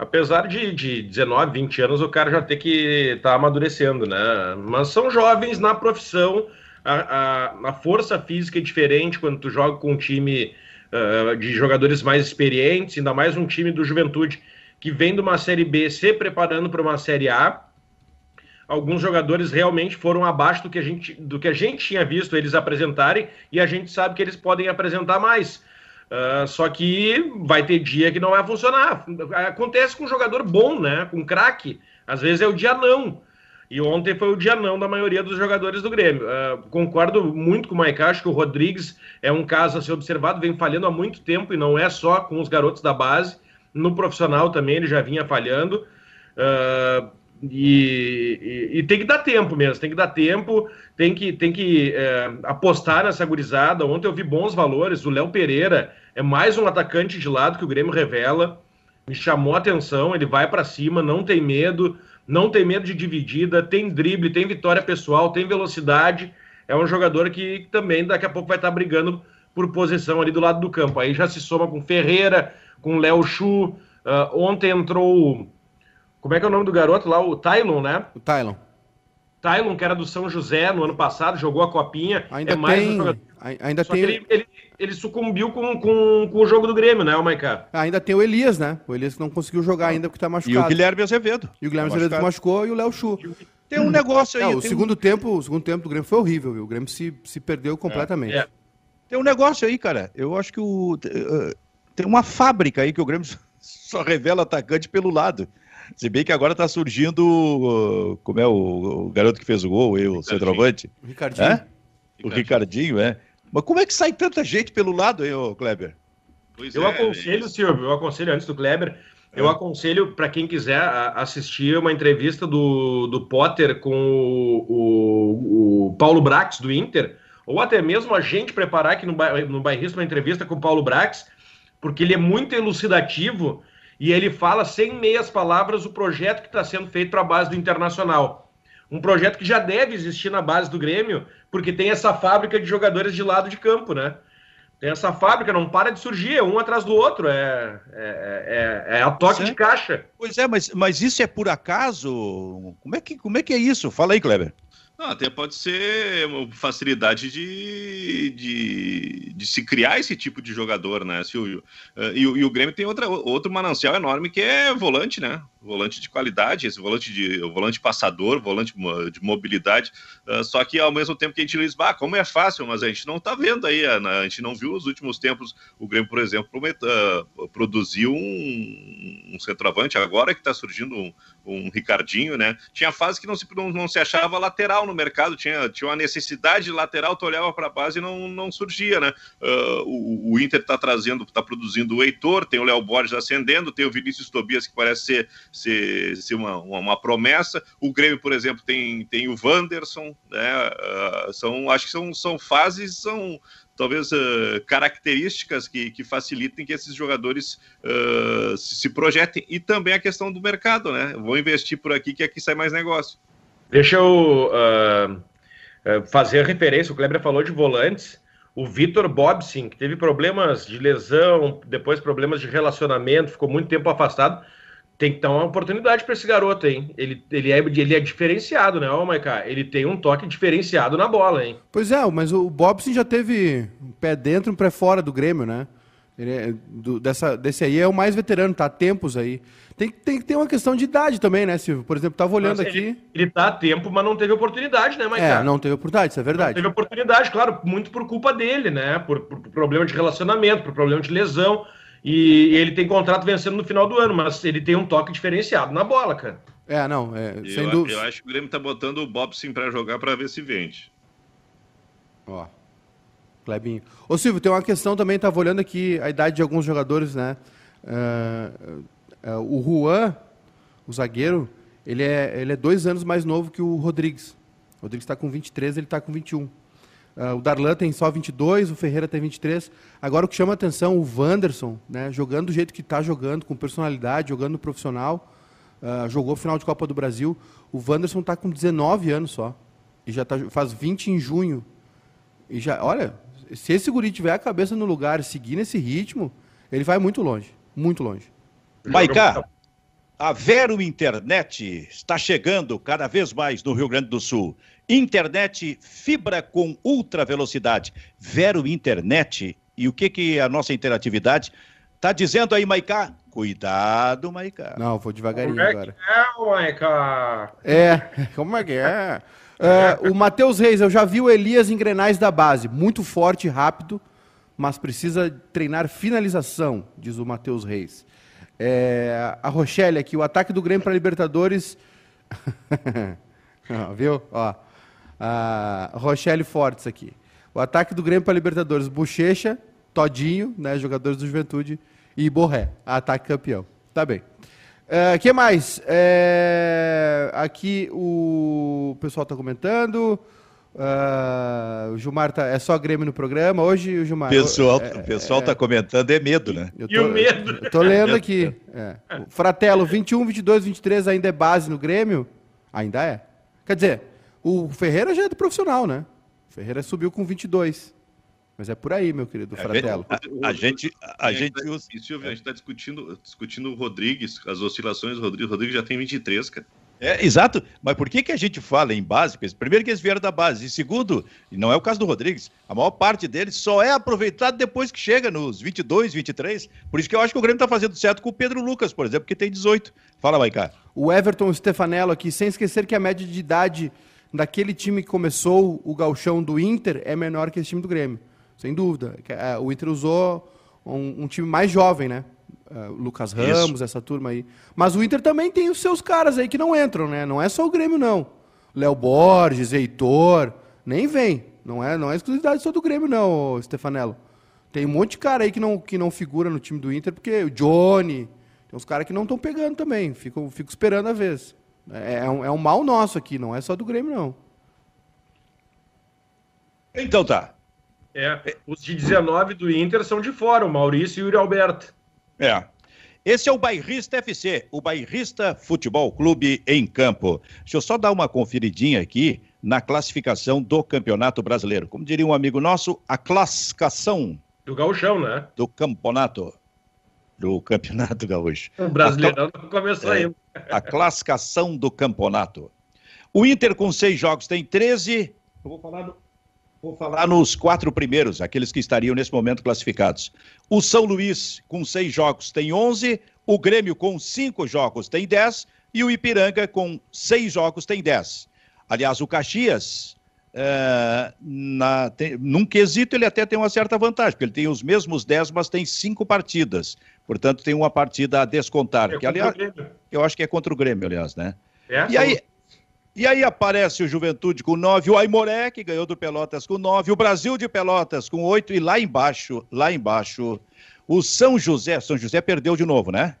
apesar de, de 19, 20 anos, o cara já tem que estar tá amadurecendo, né? Mas são jovens na profissão, a, a, a, força física é diferente quando tu joga com um time uh, de jogadores mais experientes, ainda mais um time do Juventude que vem de uma Série B se preparando para uma Série A. Alguns jogadores realmente foram abaixo do que, a gente, do que a gente tinha visto eles apresentarem e a gente sabe que eles podem apresentar mais. Uh, só que vai ter dia que não vai funcionar. Acontece com um jogador bom, né? Com craque. Às vezes é o dia não. E ontem foi o dia não da maioria dos jogadores do Grêmio. Uh, concordo muito com o Maica, acho que o Rodrigues é um caso a ser observado, vem falhando há muito tempo e não é só com os garotos da base. No profissional também ele já vinha falhando. Uh, e, e, e, tem que dar tempo mesmo, tem que dar tempo, tem que, tem que é, apostar nessa gurizada. Ontem eu vi bons valores, o Léo Pereira é mais um atacante de lado que o Grêmio revela. Me chamou a atenção, ele vai para cima, não tem medo, não tem medo de dividida, tem drible, tem vitória pessoal, tem velocidade. É um jogador que também daqui a pouco vai estar brigando por posição ali do lado do campo. Aí já se soma com Ferreira, com Léo Chu. Uh, ontem entrou. Como é que é o nome do garoto lá? O Tylon, né? O Tylon. Tylon, que era do São José no ano passado, jogou a copinha. Ainda é mais tem, um jogador. Ainda Só tem... Ele, ele, ele, sucumbiu com, com, com, o jogo do Grêmio, né, o Maiká? Ainda tem o Elias, né? O Elias não conseguiu jogar ainda porque tá machucado. E o Guilherme Azevedo. E o Guilherme tá Azevedo machucou e o Léo Chu. Tem um negócio aí. É, o, segundo um... tempo, o segundo tempo do Grêmio foi horrível, viu? O Grêmio se, se perdeu completamente. É. É. Tem um negócio aí, cara. Eu acho que o. Uh, tem uma fábrica aí que o Grêmio só revela atacante pelo lado. Se bem que agora tá surgindo. Como é o, o, garoto que fez o gol, o, o centroavante? O Ricardinho. É? O Ricardinho, é. Mas como é que sai tanta gente pelo lado aí, ô Kleber? Pois eu é, aconselho, é Silvio, eu aconselho antes do Kleber, eu é. aconselho para quem quiser assistir uma entrevista do, do Potter com o, o, o Paulo Brax do Inter. ou até mesmo a gente preparar aqui no, no Bairrista uma entrevista com o Paulo Brax, porque ele é muito elucidativo e ele fala sem meias palavras o projeto que está sendo feito para a base do Internacional. Um projeto que já deve existir na base do Grêmio, porque tem essa fábrica de jogadores de lado de campo, né? Tem essa fábrica, não para de surgir, é um atrás do outro, é, é, é, é a toque de caixa. Pois é, mas, mas isso é por acaso? Como é, que, como é que é isso? Fala aí, Kleber. Até pode ser uma facilidade de, de, de, se criar esse tipo de jogador, né? Se o, eh, e, o, e o Grêmio tem outra, outro manancial enorme que é volante, né? volante de qualidade, esse volante de volante passador, volante de mobilidade. Uh, só que ao mesmo tempo que a gente diz, bah, como é fácil, mas a gente não está vendo aí, a, a, gente não viu nos últimos tempos o Grêmio, por exemplo, uh, produziu um, um, centroavante agora que está surgindo um, um, Ricardinho, né? Tinha fase que não se, não, não, se achava lateral no mercado, tinha, tinha uma necessidade de lateral, tu olhava para a base e não, não surgia, né? Uh, o, o, Inter está trazendo, está produzindo o Heitor, tem o Léo Borges ascendendo, tem o Vinícius Tobias que parece ser ser, ser uma, uma, promessa. O Grêmio, por exemplo, tem, tem o Wanderson, né? Uh, são, acho que são, são fases, são talvez uh, características que, que facilitem que esses jogadores uh, se, projetem. E também a questão do mercado, né? Vou investir por aqui que aqui sai mais negócio. Deixa eu fazer a referência, o Kleber falou de volantes. O Vitor Bobsin, que teve problemas de lesão, depois problemas de relacionamento, ficou muito tempo afastado tem que dar uma oportunidade para esse garoto, hein? Ele, ele, é, ele é diferenciado, né, ô Maiká? Ele tem um toque diferenciado na bola, hein? Pois é, mas o Bobson já teve um pé dentro e um pé fora do Grêmio, né? Ele é, do, dessa, desse aí é o mais veterano, tá há tempos aí. Tem, tem que ter uma questão de idade também, né, Silvio? Por exemplo, tava olhando aqui. Ele, ele tá há tempo, mas não teve oportunidade, né, Maiká? É, não teve oportunidade, isso é verdade. Não teve oportunidade, claro, muito por culpa dele, né? Por, por problema de relacionamento, por problema de lesão. E ele tem contrato vencendo no final do ano, mas ele tem um toque diferenciado na bola, cara. É, não, é, eu, sem dúvida. Eu acho que o Grêmio tá botando o Bobson para jogar para ver se vende. Ó. Clebinho. Ô Silvio, tem uma questão também, estava olhando aqui a idade de alguns jogadores, né? Uh, uh, o Juan, o zagueiro, ele é, ele é dois anos mais novo que o Rodrigues. O Rodrigues está com 23, ele está com 21. Uh, o Darlan tem só 22, o Ferreira tem 23. Agora o que chama atenção, o Wanderson, né, jogando do jeito que está jogando, com personalidade, jogando profissional, uh, jogou final de Copa do Brasil. O Wanderson está com 19 anos só. E já tá, faz 20 em junho. E já, olha, se esse guri tiver a cabeça no lugar e seguir nesse ritmo, ele vai muito longe. Muito longe. Maiká, a Vero Internet está chegando cada vez mais no Rio Grande do Sul. Internet fibra com ultra velocidade. Vero Internet. E o que, que a nossa interatividade está dizendo aí, Maiká? Cuidado, Maiká. Não, vou devagarinho como é agora. é, Maiká? É, como é que é? É o Matheus Reis, eu já vi o Elias em Grenais da base. Muito forte rápido, mas precisa treinar finalização, diz o Matheus Reis. É, a Rochelle aqui, o ataque do Grêmio para Libertadores. viu? Ó a Rochelle Fortes aqui. O ataque do Grêmio para Libertadores, Bochecha, Todinho, né, jogadores do Juventude, e Borré, ataque campeão. Tá bem. O uh, que mais? É, aqui o pessoal está comentando. Uh, o Gilmar tá, é só Grêmio no programa. Hoje o Gilmar. Pessoal, é, o pessoal está é, comentando, é medo, né? Tô, e o medo? Eu tô lendo aqui. É. Fratelo, 21, 22, 23 ainda é base no Grêmio? Ainda é. Quer dizer, o Ferreira já é do profissional, né? O Ferreira subiu com 22. Mas é por aí, meu querido é, Fratello. A, gente. A, a gente, tá, Silvio, a gente está discutindo, discutindo o Rodrigues, as oscilações do Rodrigues. O Rodrigues já tem 23, cara. É, exato, mas por que, que a gente fala em base? Primeiro que eles vieram da base, e segundo, e não é o caso do Rodrigues, a maior parte deles só é aproveitado depois que chega nos 22, 23. Por isso que eu acho que o Grêmio está fazendo certo com o Pedro Lucas, por exemplo, que tem 18. Fala, Maicá. O Everton Stefanello aqui, sem esquecer que a média de idade daquele time que começou o galchão do Inter é menor que esse time do Grêmio. Sem dúvida. É, o Inter usou um, um time mais jovem, né? Uh, Lucas Ramos, Isso. essa turma aí. Mas o Inter também tem os seus caras aí que não entram, né? Não é só o Grêmio, não. Léo Borges, Heitor, nem vem. Não é, não é exclusividade só do Grêmio, não, Stefanello. Tem um monte de cara aí que não, que não figura no time do Inter, porque o Johnny, tem uns caras que não estão pegando também. Fico, fico esperando a vez. É, é, um, é um mal nosso aqui, não é só do Grêmio, não. Então tá. É, os de 19 do Inter são de fora, o Maurício e o Yuri Alberto. É. Esse é o Bairrista FC, o Bairrista Futebol Clube em campo. Deixa eu só dar uma conferidinha aqui na classificação do Campeonato Brasileiro. Como diria um amigo nosso, a classificação Do Gauchão, né? do campeonato do Campeonato Gaúcho. O Brasileirão não começou É. ainda. A classificação do campeonato. O Inter com seis jogos tem 13. Eu vou falar, no- vou falar nos quatro primeiros, aqueles que estariam nesse momento classificados. O São Luís com seis jogos tem 11. O Grêmio com cinco jogos tem 10. E o Ipiranga com seis jogos tem 10. Aliás, o Caxias, é, na- tem- num quesito, ele até tem uma certa vantagem, porque ele tem os mesmos 10, mas tem cinco partidas. Portanto, tem uma partida a descontar. É que, aliás, eu acho que é contra o Grêmio, aliás, né? É, E aí, e aí aparece o Juventude com 9, o Aimoré, que ganhou do Pelotas com 9, o Brasil de Pelotas com 8, e lá embaixo, lá embaixo, o São José. São José perdeu de novo, né?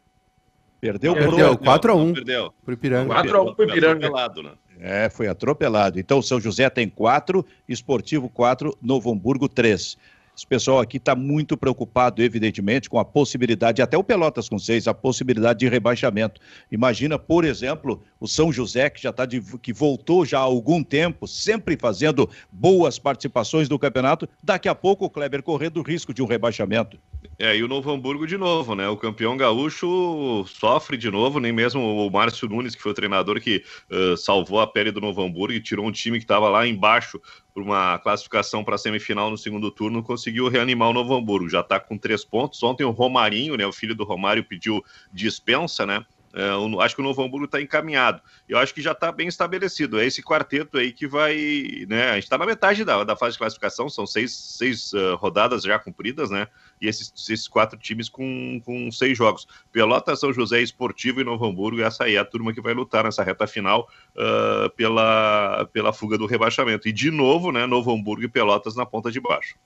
Perdeu, Perdeu, pro. 4 a 1 Perdeu. pro Ipiranga. 4 a 1 pro Ipiranga. Atropelado, né? É, foi atropelado. Então, o São José tem 4, Esportivo 4, Novo Hamburgo 3. Esse pessoal aqui está muito preocupado, evidentemente, com a possibilidade, até o Pelotas com seis, a possibilidade de rebaixamento. Imagina, por exemplo, o São José, que já está que voltou já há algum tempo, sempre fazendo boas participações no campeonato, daqui a pouco o Kleber correndo o risco de um rebaixamento. É, e o Novo Hamburgo de novo, né? O campeão gaúcho sofre de novo, nem mesmo o Márcio Nunes, que foi o treinador que uh, salvou a pele do Novo Hamburgo e tirou um time que estava lá embaixo por uma classificação para a semifinal no segundo turno, conseguiu reanimar o Novo Hamburgo. Já está com três pontos. Ontem o Romarinho, né? O filho do Romário pediu dispensa, né? É, eu acho que o Novo Hamburgo está encaminhado. Eu acho que já está bem estabelecido. É esse quarteto aí que vai. Né, a gente está na metade da, da fase de classificação, são seis, seis uh, rodadas já cumpridas, né? E esses, esses quatro times com, com seis jogos. Pelota, São José, Esportivo e Novo Hamburgo. E essa aí é a turma que vai lutar nessa reta final uh, pela, pela fuga do rebaixamento. E de novo, né? Novo Hamburgo e Pelotas na ponta de baixo.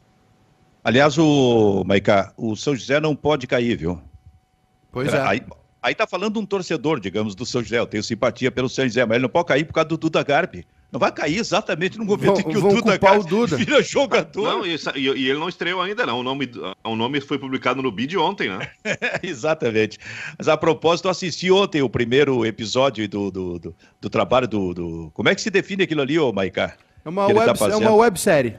Aliás, o Maiká, o São José não pode cair, viu? Pois é. Aí, aí tá falando um torcedor, digamos, do São José. Eu tenho simpatia pelo São José, mas ele não pode cair por causa do Duda Garbi. Não vai cair exatamente no momento Vão- em que o Duda culpar o Garbi Duda. vira jogador. Não, e, e- e ele não estreou ainda, não. O nome, o nome foi publicado no BID ontem, né? Exatamente. Mas a propósito, eu assisti ontem o primeiro episódio do, do, do, do trabalho do, do- Como é que se define aquilo ali, ô Maiká? É uma, tá web, é fazendo. uma websérie.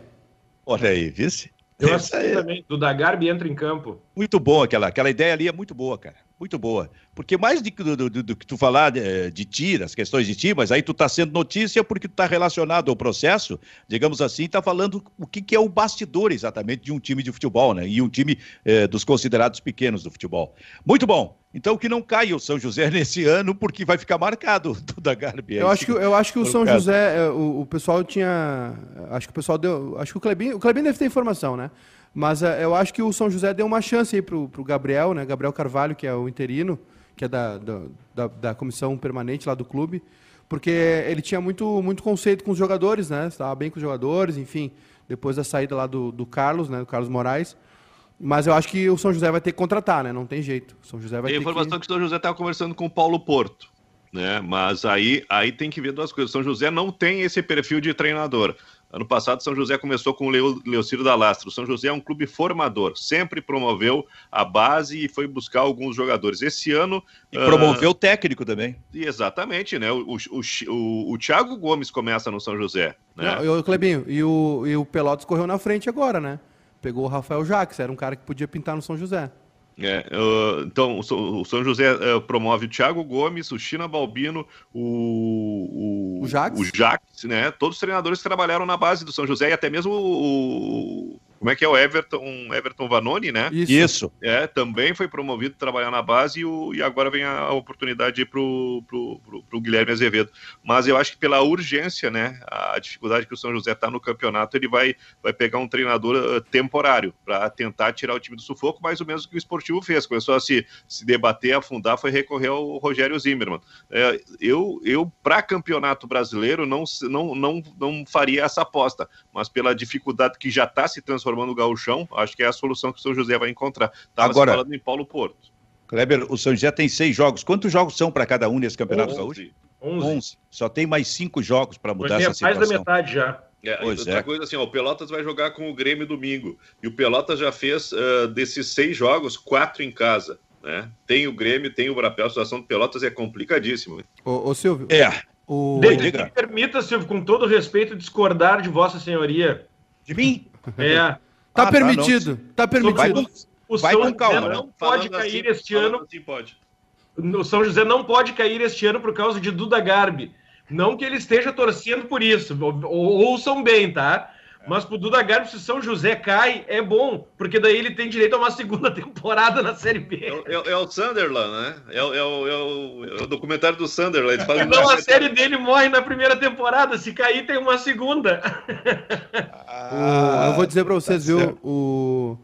Olha aí, vice? Eu Isso assisti é também. Do Dagarbi entra em campo. muito bom aquela, aquela ideia ali é muito boa, cara. Muito boa. Porque mais de, do, do- do que tu falar de, de ti, das questões de ti, mas aí tu tá sendo notícia porque tu tá relacionado ao processo, digamos assim, tá falando o que, que é o bastidor exatamente de um time de futebol, né? E um time eh, dos considerados pequenos do futebol. Muito bom. Então que não caia o São José nesse ano, porque vai ficar marcado o da Garbi. Eu acho que, eu acho que o São causa. José, é, o, o pessoal tinha. Acho que o pessoal deu. Acho que o Clebinho. O Clebinho deve ter informação, né? Mas é, eu acho que o São José deu uma chance aí pro, pro Gabriel, né? Gabriel Carvalho, que é o interino, que é da, da, da, comissão permanente lá do clube. Porque ele tinha muito, muito conceito com os jogadores, né? Estava bem com os jogadores, enfim. Depois da saída lá do, do Carlos, né? Do Carlos Moraes. Mas eu acho que o São José vai ter que contratar, né? Não tem jeito. O São José vai Tem ter informação que... que o São José estava conversando com o Paulo Porto, né? Mas aí, aí tem que ver duas coisas. São José não tem esse perfil de treinador. Ano passado, São José começou com o Leo, Leocírio da Lastra. O São José é um clube formador, sempre promoveu a base e foi buscar alguns jogadores. Esse ano. E ah, promoveu o técnico também. exatamente, né? O, o, o, o, Thiago Gomes começa no São José. Né? Não, e o Clebinho, e o, e o Pelotas correu na frente agora, né? Pegou o Rafael Jacques, era um cara que podia pintar no São José. É, então, o São- José uh, promove o Thiago Gomes, o China Balbino, o, o, O Jax. o Jax, né? Todos os treinadores que trabalharam na base do São José e até mesmo o. Como é que é o Everton, Everton Vanoni, né? Isso. Isso. É, também foi promovido trabalhar na base e, o- e agora vem a oportunidade pro, pro Guilherme Azevedo. Mas eu acho que pela urgência, né, a dificuldade que o São José está no campeonato, ele vai, vai pegar um treinador uh, temporário para tentar tirar o time do sufoco, mais ou menos o que o esportivo fez. Começou a se, se debater, afundar, foi recorrer ao Rogério Zimmermann. É, eu, eu para campeonato brasileiro, não, não, não, não faria essa aposta, mas pela dificuldade que já está se transformando no gauchão, acho que é a solução que o São José vai encontrar. Estava Agora- falando em Paulo Porto. Kleber, o São José tem seis jogos. Quantos jogos são para cada um nesse Campeonato Onze. Gaúcho? 11. 11. Só tem mais cinco jogos para mudar essa mais da situação. metade já. É, outra é. coisa assim, ó, o Pelotas vai jogar com o Grêmio domingo. E o Pelotas já fez uh, desses seis jogos, quatro em casa. Né? Tem o Grêmio, tem o Brapel, a situação do Pelotas é complicadíssima. Ô, ô Silvio. É. O... Permita, Silvio, com todo respeito, discordar de Vossa Senhoria. De mim? É. Tá, ah, permitido. Tá, tá permitido. Vai com, o São calma, José não pode cair assim, este ano. Assim pode. O São José não pode cair este ano por causa de Duda Garbi. Não que ele esteja torcendo por isso. Ouçam bem, tá? Mas pro Duda Garbi, se São José cai, é bom, porque daí ele tem direito a uma segunda temporada na Série B. É, é, é o Sunderland, né? É, é, o, é o, é o documentário do Sunderland. Então a série dele morre na primeira temporada, se cair tem uma segunda. Ah, eu vou dizer para vocês, tá viu, o,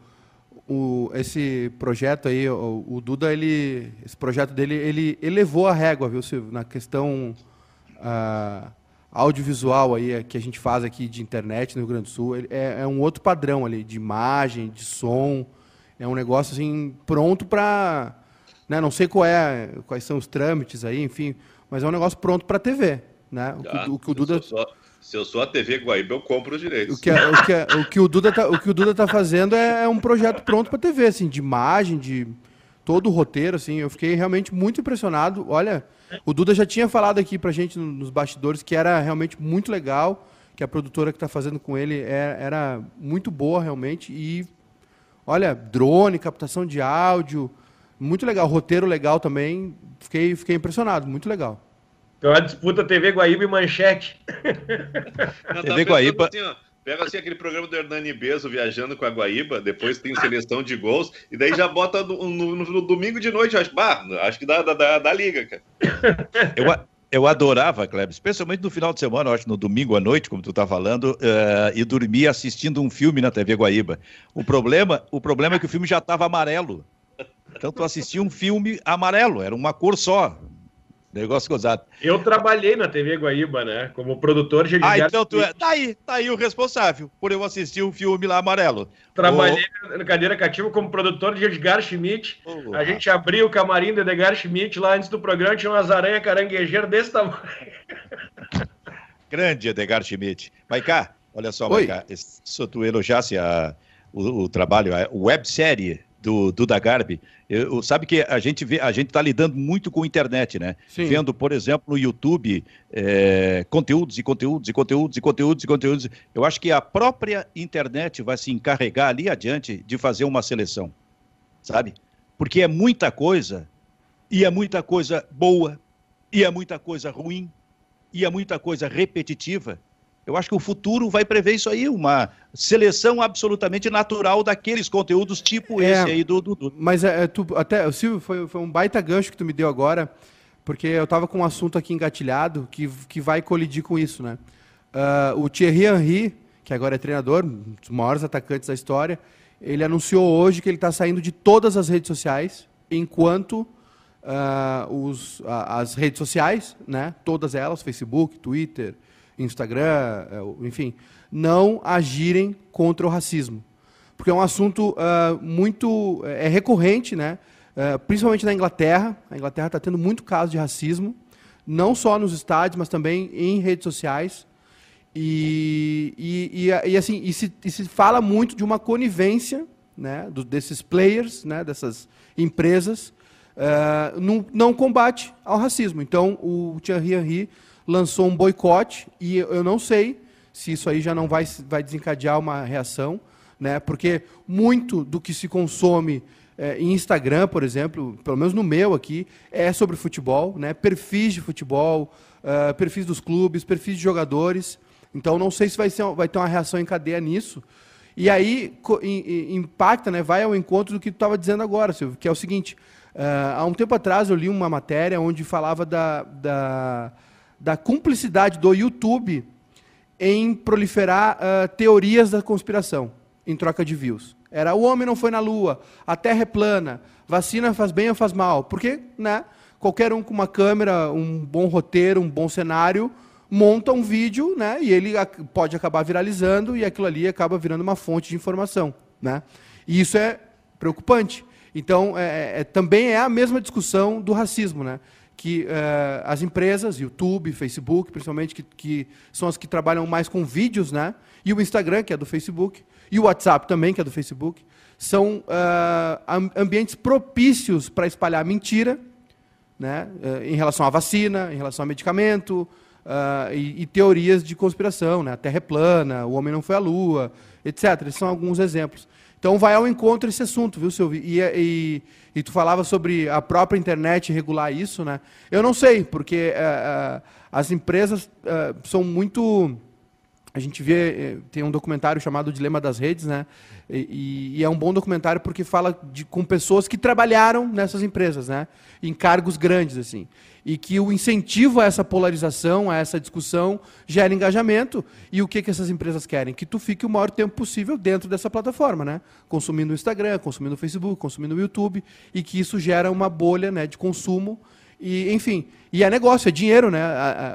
o, esse projeto aí, o, o, Duda, ele, esse projeto dele, ele elevou a régua, viu, Silvio, na questão... Uh, audiovisual aí é, que a gente faz aqui de internet no Rio Grande do Sul é, é um outro padrão ali de imagem, de som. É um negócio assim pronto para, né? Não sei qual é, quais são os trâmites aí, enfim, mas é um negócio pronto para TV, né? O, que, o que o Duda se eu, sou, se eu sou a TV Guaíba, eu compro os direitos. O que, é, o que, é, o que o Duda tá, o que o Duda tá fazendo é, é um projeto pronto para TV, assim, de imagem, de todo o roteiro, assim. Eu fiquei realmente muito impressionado. Olha, o Duda já tinha falado aqui pra gente nos bastidores que era realmente muito legal, que a produtora que está fazendo com ele é, era muito boa realmente. E olha, drone, captação de áudio, muito legal. Roteiro legal também. Fiquei, fiquei impressionado, muito legal. Então a disputa TV Guaíba e Manchete. Não, TV Guaíba. Assim, ó, Pega assim aquele programa do Hernani Bezo viajando com a Guaíba, depois tem seleção de gols, e daí já bota no, no, no domingo de noite. Acho, bah, acho que dá, dá, dá liga, cara. Eu, eu adorava, Kleber, especialmente no final de semana, acho, no domingo à noite, como tu tá falando, uh, e dormia assistindo um filme na TV Guaíba. O problema, o problema é que o filme já estava amarelo. Então tu assistia um filme amarelo, era uma cor só. Negócio gozado. Eu trabalhei na TV Guaíba, né? Como produtor de Ah, então tu é. Tá aí, tá aí o responsável por eu assistir um filme lá amarelo. Trabalhei oh. na cadeira cativa como produtor de Edgar Schmidt. Oh, a gente abriu o camarim do Edgar Schmidt lá antes do programa, tinha umas aranhas caranguejeiras desse tamanho. Grande Edgar Schmidt. Maicá, olha só, Maicá, se tu elogiasse a, o, o trabalho, a websérie do Duda Garbi, eu, sabe que a gente vê, a gente está lidando muito com a internet, né? Sim. Vendo, por exemplo, no YouTube é, conteúdos e conteúdos e conteúdos e conteúdos e conteúdos. Eu acho que a própria internet vai se encarregar ali adiante de fazer uma seleção, sabe? Porque é muita coisa e é muita coisa boa e é muita coisa ruim e é muita coisa repetitiva eu acho que o futuro vai prever isso aí, uma seleção absolutamente natural daqueles conteúdos tipo é, esse aí do Dudu. Mas é, é, tu, até, Silvio, foi, foi um baita gancho que tu me deu agora, porque eu estava com um assunto aqui engatilhado que, que vai colidir com isso, né? Uh, o Thierry Henry, que agora é treinador, um dos maiores atacantes da história, ele anunciou hoje que ele está saindo de todas as redes sociais, enquanto uh, os, as redes sociais, né, todas elas, Facebook, Twitter, Instagram, é, enfim, não agirem contra o racismo. Porque é um assunto uh, muito. é recorrente, né? Uh, principalmente na Inglaterra. A Inglaterra está tendo muito caso de racismo, não só nos estádios, mas também em redes sociais. E, e, e, e assim, e se, e se, fala muito de uma conivência né, do, desses players, né, dessas empresas, uh, não combate ao racismo. Então, o Thierry Henry lançou um boicote e eu não sei se isso aí já não vai, vai desencadear uma reação, né? porque muito do que se consome é, em Instagram, por exemplo, pelo menos no meu aqui, é sobre futebol, né? perfis de futebol, uh, perfis dos clubes, perfis de jogadores. Então, não sei se vai, ser, vai ter uma reação em cadeia nisso. E aí impacta, né? vai ao encontro do que tu estava dizendo agora, Silvio, que é o seguinte: uh, há um tempo atrás eu li uma matéria onde falava da, da da cumplicidade do YouTube em proliferar uh, teorias da conspiração em troca de views. Era o homem não foi na lua, a terra é plana, vacina faz bem ou faz mal. Porque, né, qualquer um com uma câmera, um bom roteiro, um bom cenário, monta um vídeo, né, e ele pode acabar viralizando e aquilo ali acaba virando uma fonte de informação, né? E isso é preocupante. Então, é, é, também é a mesma discussão do racismo, né? Que uh, as empresas, YouTube, Facebook, principalmente, que, que são as que trabalham mais com vídeos, né? E o Instagram, que é do Facebook, e o WhatsApp também, que é do Facebook, são uh, ambientes propícios para espalhar mentira, né? Uh, em relação à vacina, em relação a medicamento, uh, e, e, teorias de conspiração, né? A Terra é plana, o homem não foi à Lua, etc. Esses são alguns exemplos. Então vai ao encontro esse assunto, viu, Silvio? E, e, e, tu falava sobre a própria internet regular isso, né? Eu não sei, porque uh, as empresas uh, são muito. A gente vê, eh, tem um documentário chamado Dilema das Redes, né? E, e, é um bom documentário porque fala de, com pessoas que trabalharam nessas empresas, né? Em cargos grandes, assim e que o incentivo a essa polarização, a essa discussão, gera engajamento. E o que, que essas empresas querem? Que tu fique o maior tempo possível dentro dessa plataforma, né? Consumindo o Instagram, consumindo o Facebook, consumindo o YouTube, e que isso gera uma bolha né, de consumo. E, enfim, e é negócio, é dinheiro, né?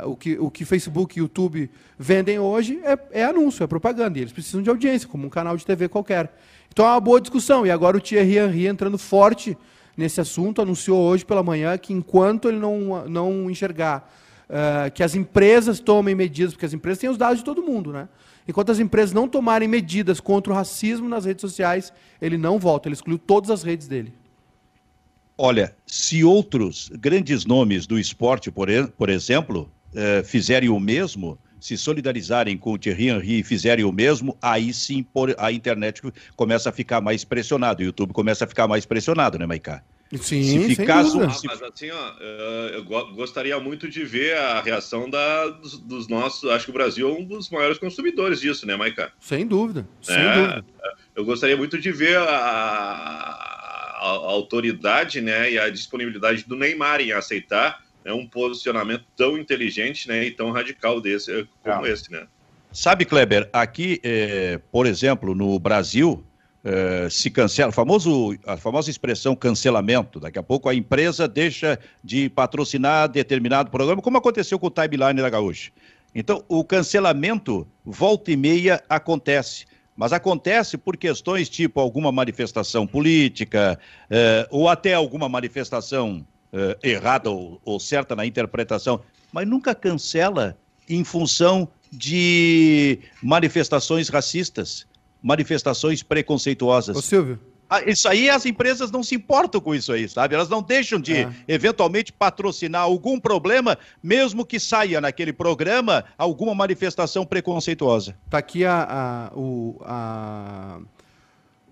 O, que, o que Facebook e YouTube vendem hoje é, é anúncio, é propaganda. E eles precisam de audiência, como um canal de TV qualquer. Então é uma boa discussão. E agora o Thierry Henry entrando forte nesse assunto, anunciou hoje pela manhã que enquanto ele não, não enxergar uh, que as empresas tomem medidas, porque as empresas têm os dados de todo mundo, né? Enquanto as empresas não tomarem medidas contra o racismo nas redes sociais, ele não volta, ele excluiu todas as redes dele. Olha, se outros grandes nomes do esporte, por, por exemplo, uh, fizerem o mesmo, se solidarizarem com o Thierry Henry e fizerem o mesmo, aí sim a internet começa a ficar mais pressionada, o YouTube começa a ficar mais pressionado, né, Maiká? Sim, se ficar sem ah, mas assim, ó, eh, eu gostaria muito de ver a reação da, dos, dos, nossos. Acho que o Brasil é um dos maiores consumidores disso, né, Maiká? Sem dúvida, sem é, dúvida. Eu gostaria muito de ver a, a, a, autoridade né, e a disponibilidade do Neymar em aceitar né, um posicionamento tão inteligente né, e tão radical desse como é. esse, né? Sabe, Kleber, aqui, é, por exemplo, no Brasil, é, se cancela, famoso, a famosa expressão cancelamento. Daqui a pouco a empresa deixa de patrocinar determinado programa, como aconteceu com o Timeline da Gaúcha. Então, o cancelamento, volta e meia, acontece. Mas acontece por questões tipo alguma manifestação política, é, ou até alguma manifestação uh, errada ou, ou certa na interpretação, mas nunca cancela em função de manifestações racistas, manifestações preconceituosas. Ô, Silvio. Ah, isso aí as empresas não se importam com isso aí, sabe? Elas não deixam de é. eventualmente patrocinar algum problema, mesmo que saia naquele programa alguma manifestação preconceituosa. Tá aqui a, a, o, a,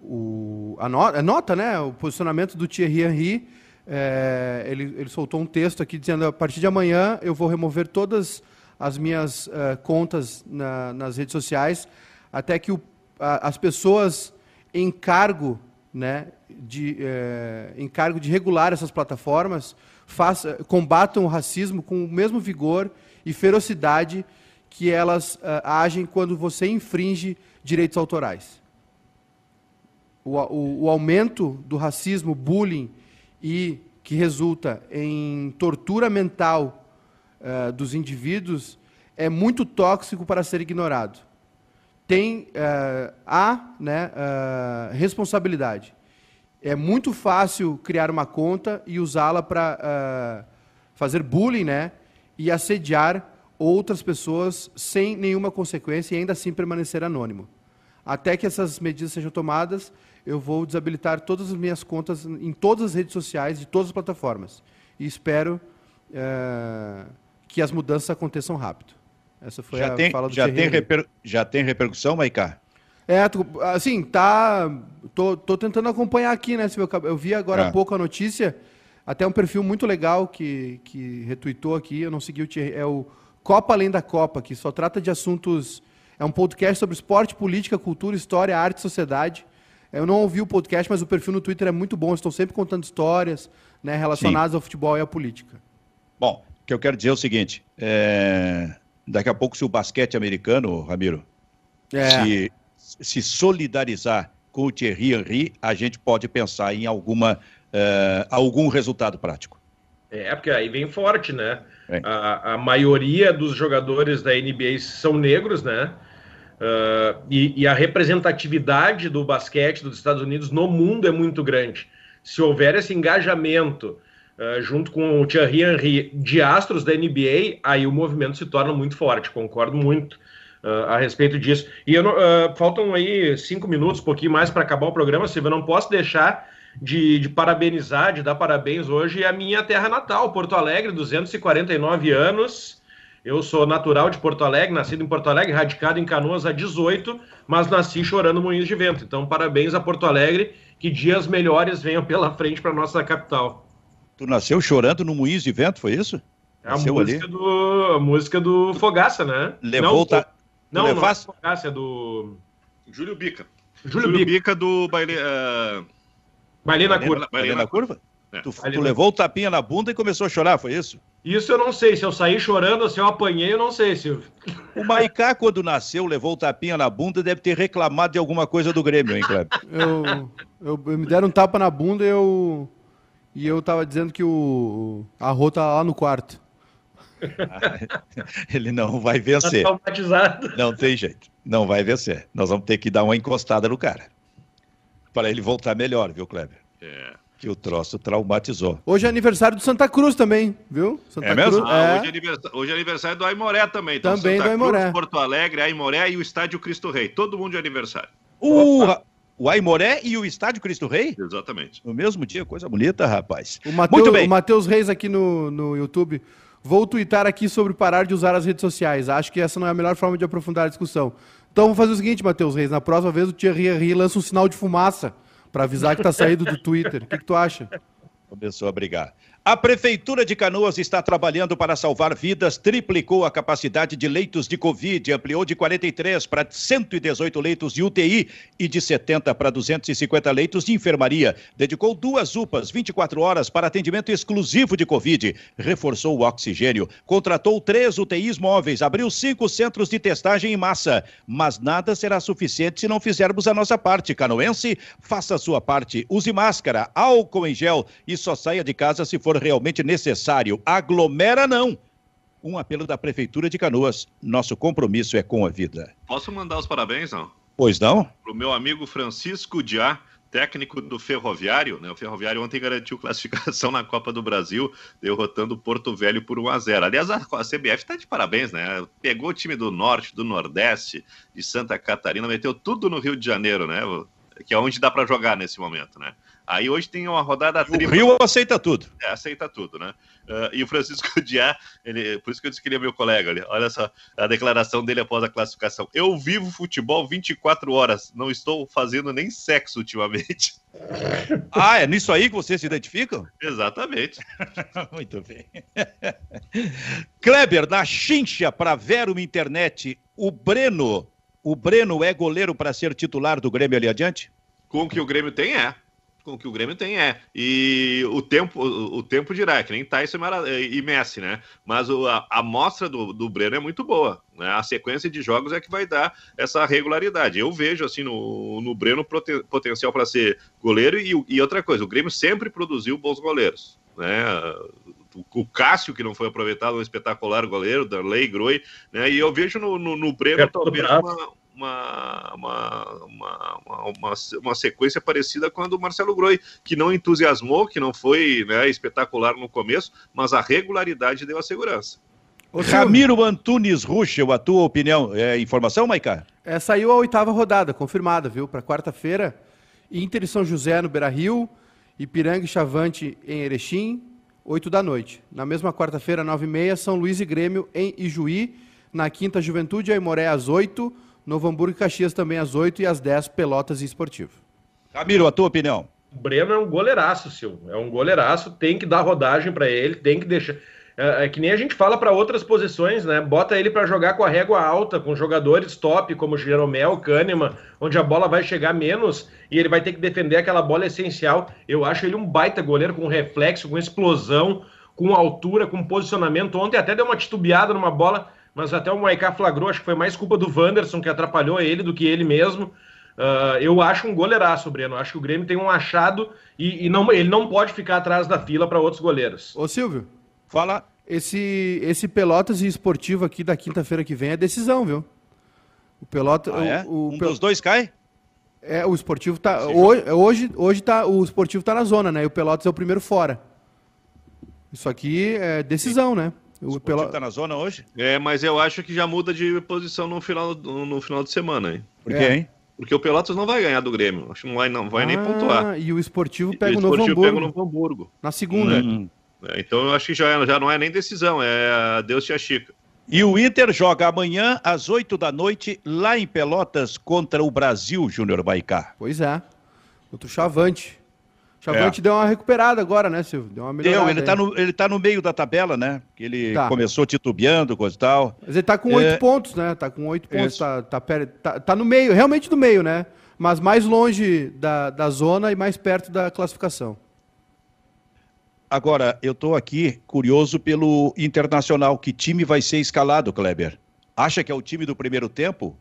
o, a, a nota, né? O posicionamento do Thierry Henry é, ele, ele, soltou um texto aqui dizendo: a partir de amanhã eu vou remover todas as minhas uh, contas na, nas redes sociais, até que o, a, as pessoas em cargo, né, de, é, em cargo de regular essas plataformas faça, combatam o racismo com o mesmo vigor e ferocidade que elas uh, agem quando você infringe direitos autorais. O, o, o aumento do racismo, bullying e que resulta em tortura mental uh, dos indivíduos é muito tóxico para ser ignorado. Tem uh, a né, uh, responsabilidade. É muito fácil criar uma conta e usá-la para fazer bullying né, e assediar outras pessoas sem nenhuma consequência e ainda assim permanecer anônimo. Até que essas medidas sejam tomadas, eu vou desabilitar todas as minhas contas em todas as redes sociais, de todas as plataformas. E espero é, que as mudanças aconteçam rápido. Essa foi já a tem, fala do já tem, reper, já tem repercussão, Maicá? É, assim, tá. Tô, tô tentando acompanhar aqui, né? Eu vi agora é. há pouco a notícia, até um perfil muito legal que, que retuitou aqui, eu não segui o Thierry, é o Copa Além da Copa, que só trata de assuntos. É um podcast sobre esporte, política, cultura, história, arte e sociedade. Eu não ouvi o podcast, mas o perfil no Twitter é muito bom. Estou sempre contando histórias né, relacionadas Sim. ao futebol e à política. Bom, o que eu quero dizer é o seguinte: é... daqui a pouco, se o basquete americano, Ramiro, é. se, se solidarizar com o Thierry Henry, a gente pode pensar em alguma, uh, algum resultado prático. É, porque aí vem forte, né? A, a maioria dos jogadores da NBA são negros, né? Uh, e, e, a representatividade do basquete dos Estados Unidos no mundo é muito grande. Se houver esse engajamento uh, junto com o Thierry Henry de astros da NBA, aí o movimento se torna muito forte. Concordo muito uh, a respeito disso. E uh, faltam aí cinco minutos, um pouquinho mais para acabar o programa, Silvio. Eu não posso deixar de, de, parabenizar, de dar parabéns hoje à minha terra natal, Porto Alegre, 249 anos. Eu sou natural de Porto Alegre, nascido em Porto Alegre, radicado em Canoas há 18, mas nasci chorando Moinhos de Vento. Então, parabéns a Porto Alegre, que dias melhores venham pela frente para nossa capital. Tu nasceu chorando no Moinhos de Vento, foi isso? É a música, do, a música do Fogaça, né? Levou não, ta... não, não, não é Fogaça, é do... Júlio Bica. Júlio, Júlio Bica. Bica do Baile... Uh... Baile na Curva. Baile na Curva? É. Tu, tu levou o tapinha na bunda e começou a chorar, foi isso? Isso eu não sei. Se eu saí chorando ou se eu apanhei, eu não sei, Silvio. O Maicá, quando nasceu, levou o tapinha na bunda, deve ter reclamado de alguma coisa do Grêmio, hein, Kleber? Eu, eu, eu, me deram um tapa na bunda e eu. E eu tava dizendo que o. A Rô tá lá no quarto. Ele não vai vencer. Tá traumatizado. Não tem jeito. Não vai vencer. Nós vamos ter que dar uma encostada no cara. Para ele voltar melhor, viu, Kleber? É que o troço traumatizou. Hoje é aniversário do Santa Cruz também, viu? Santa é mesmo? Cruz, ah, é... Hoje, é aniversário, hoje, é aniversário, do Aimoré também. Então, também Santa do Aimoré. Cruz, Porto Alegre, Aimoré e o Estádio Cristo Rei. Todo mundo de aniversário. O, o Aimoré e o Estádio Cristo Rei? Exatamente. No mesmo dia, coisa bonita, rapaz. O Mateus, Muito bem. O Matheus Reis aqui no, no YouTube. Vou twittar aqui sobre parar de usar as redes sociais. Acho que essa não é a melhor forma de aprofundar a discussão. Então vamos fazer o seguinte, Matheus Reis. Na próxima vez o Thierry Henry lança um sinal de fumaça para avisar que está saído do Twitter. O que, que tu acha? Começou a brigar. A Prefeitura de Canoas está trabalhando para salvar vidas, triplicou a capacidade de leitos de Covid, ampliou de 43 para 118 leitos de UTI e de 70 para 250 leitos de enfermaria. Dedicou duas UPAs 24 horas para atendimento exclusivo de Covid, reforçou o oxigênio, contratou três UTIs móveis, abriu cinco centros de testagem em massa. Mas nada será suficiente se não fizermos a nossa parte. Canoense, faça a sua parte. Use máscara, álcool em gel e só saia de casa se for for realmente necessário. Aglomera não. Um apelo da Prefeitura de Canoas. Nosso compromisso é com a vida. Posso mandar os parabéns, não? Pois não? Para o meu amigo Francisco Diá, técnico do Ferroviário, né? O Ferroviário ontem garantiu classificação na Copa do Brasil, derrotando o Porto Velho por 1 a 0. Aliás, a, a CBF está de parabéns, né? Pegou o time do Norte, do Nordeste, de Santa Catarina, meteu tudo no Rio de Janeiro, né? Que é onde dá para jogar nesse momento, né? Aí hoje tem uma rodada tripla. O Rio aceita tudo. É, aceita tudo, né? Uh, e o Francisco Diá, ele, por isso que eu disse que ele é meu colega ali. Olha só a declaração dele após a classificação. Eu vivo futebol 24 horas, não estou fazendo nem sexo ultimamente. Ah, é nisso aí que vocês se identificam? Exatamente. Muito bem. Kleber, na chincha para Vero Internet, o Breno, o Breno é goleiro para ser titular do Grêmio ali adiante? Com o que o Grêmio tem, é com o que o Grêmio tem é. E o tempo, o, o tempo dirá, que nem Tyson e Messi, né? Mas o, a, a amostra do, do Breno é muito boa. Né? A sequência de jogos é que vai dar essa regularidade. Eu vejo, assim, no, no Breno potencial para ser goleiro e, e outra coisa, o Grêmio sempre produziu bons goleiros. Né? o Cássio, que não foi aproveitado, um espetacular goleiro, Darley, Groi, né? E eu vejo no, no, no Breno é talvez uma, uma, uma, uma, uma, uma sequência parecida com a do Marcelo Groi, que não entusiasmou, que não foi né, espetacular no começo, mas a regularidade deu a segurança. Ramiro Antunes Ruschel, a tua opinião, é informação, Maiká? É, saiu a oitava rodada, confirmada, viu? Para quarta-feira, Inter e São José no Beira-Rio, Ipiranga e Chavante em Erechim, 8 da noite. Na mesma quarta-feira, 9 e meia, São Luís e Grêmio em Ijuí. Na quinta, Juventude e Aimoré às 8 Novo Hamburgo e Caxias também às 8 e às 10, Pelotas e Esportivo. Camilo, a tua opinião? O Breno é um goleiraço, Silvio. É um goleiraço, tem que dar rodagem para ele, tem que deixar. É, é, que nem a gente fala para outras posições, né? Bota ele para jogar com a régua alta, com jogadores top, como Jeromel, Kahneman, onde a bola vai chegar menos e ele vai ter que defender aquela bola essencial. Eu acho ele um baita goleiro com reflexo, com explosão, com altura, com posicionamento. Ontem até deu uma titubeada numa bola mas até o Maiká flagrou, acho que foi mais culpa do Wanderson que atrapalhou ele do que ele mesmo. Uh, eu acho um goleiraço, Breno. Acho que o Grêmio tem um achado e, e não, ele não pode ficar atrás da fila para outros goleiros. Ô Silvio, fala. Esse, esse Pelotas e Esportivo aqui da quinta-feira que vem é decisão, viu? O Pelotas. Ah, é? o, o, um dos dois cai? É, o esportivo tá. Hoje, hoje, hoje tá, o esportivo tá na zona, né? E o Pelotas é o primeiro fora. Isso aqui é decisão, né? O Pelota tá na zona hoje? É, mas eu acho que já muda de posição no final, no, final de semana, hein? Por quê, é. hein? Porque o Pelotas não vai ganhar do Grêmio. Acho que não vai, não vai ah, nem pontuar. E o esportivo pega o, o Novo Hamburgo. pega o Novo Hamburgo. Na segunda. Hum. É, então eu acho que já, já não é nem decisão, é Deus te achica. E o Inter joga amanhã às 8 da noite lá em Pelotas contra o Brasil, Júnior Baicá. Pois é. Contra o Chavante. Chavante é. deu uma recuperada agora, né, Silvio? Deu uma melhorada. Deu, ele está no, ele tá no meio da tabela, né? Ele tá. começou titubeando, coisa e tal. Mas ele está com oito é... pontos, né? Tá com oito pontos, tá, tá, tá, tá, no meio, realmente no meio, né? Mas mais longe da, da zona e mais perto da classificação. Agora, eu estou aqui curioso pelo Internacional. Que time vai ser escalado, Kleber? Acha que é o time do primeiro tempo?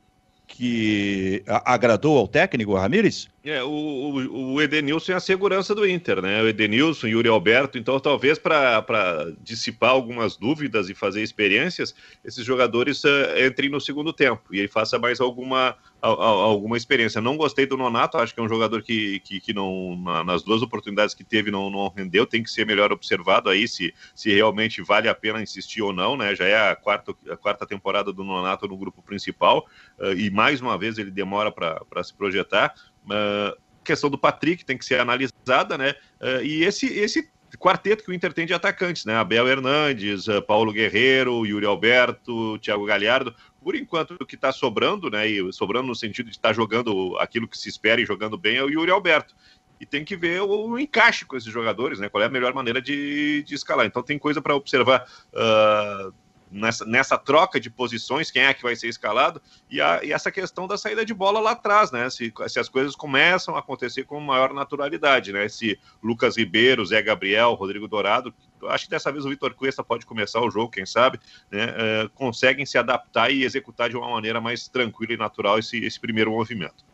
Que agradou ao técnico Ramires? É, o, o, o, Edenilson é a segurança do Inter, né? O Edenilson, Yuri Alberto, então talvez para dissipar algumas dúvidas e fazer experiências, esses jogadores uh, entrem no segundo tempo e aí faça mais alguma, a, a, alguma experiência. Não gostei do Nonato, acho que é um jogador que, que, que não, na, nas duas oportunidades que teve não, não rendeu, tem que ser melhor observado aí se, se realmente vale a pena insistir ou não, né? Já é a quarta, a quarta temporada do Nonato no grupo principal uh, e mais uma vez ele demora para se projetar. Uh, questão do Patrick tem que ser analisada, né? Uh, e esse, esse quarteto que o Inter tem de atacantes, né? Abel Hernandes, Paulo Guerreiro, Yuri Alberto, Thiago Galhardo. Por enquanto, o que está sobrando, né? E sobrando no sentido de estar tá jogando aquilo que se espera e jogando bem é o Yuri Alberto. E tem que ver o, encaixe com esses jogadores, né? Qual é a melhor maneira de, de escalar. Então tem coisa para observar. Uh, nessa, nessa troca de posições, quem é que vai ser escalado, e, a, e essa questão da saída de bola lá atrás, né? Se, se, as coisas começam a acontecer com maior naturalidade, né? Se Lucas Ribeiro, Zé Gabriel, Rodrigo Dourado, acho que dessa vez o Vitor Cuesta pode começar o jogo, quem sabe, né? Uh, conseguem se adaptar e executar de uma maneira mais tranquila e natural esse, esse primeiro movimento.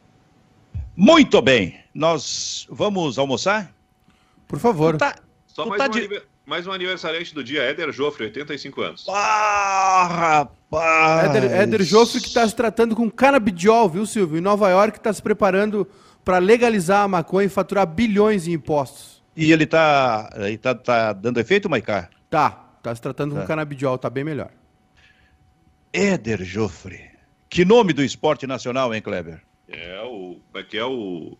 Muito bem, nós vamos almoçar? Por favor. Tá, Só mais, tá um de... Mais um aniversariante do dia, Éder Joffre, 85 anos. Ah, rapaz! Éder, Éder Joffre que está se tratando com canabidiol, viu, Silvio? Em Nova York está se preparando para legalizar a maconha e faturar bilhões em impostos. E ele está ele tá, tá dando efeito, Maicá? Tá, está se tratando tá. com canabidiol, está bem melhor. Éder Joffre. Que nome do esporte nacional, hein, Kleber? É o. Como é que é o.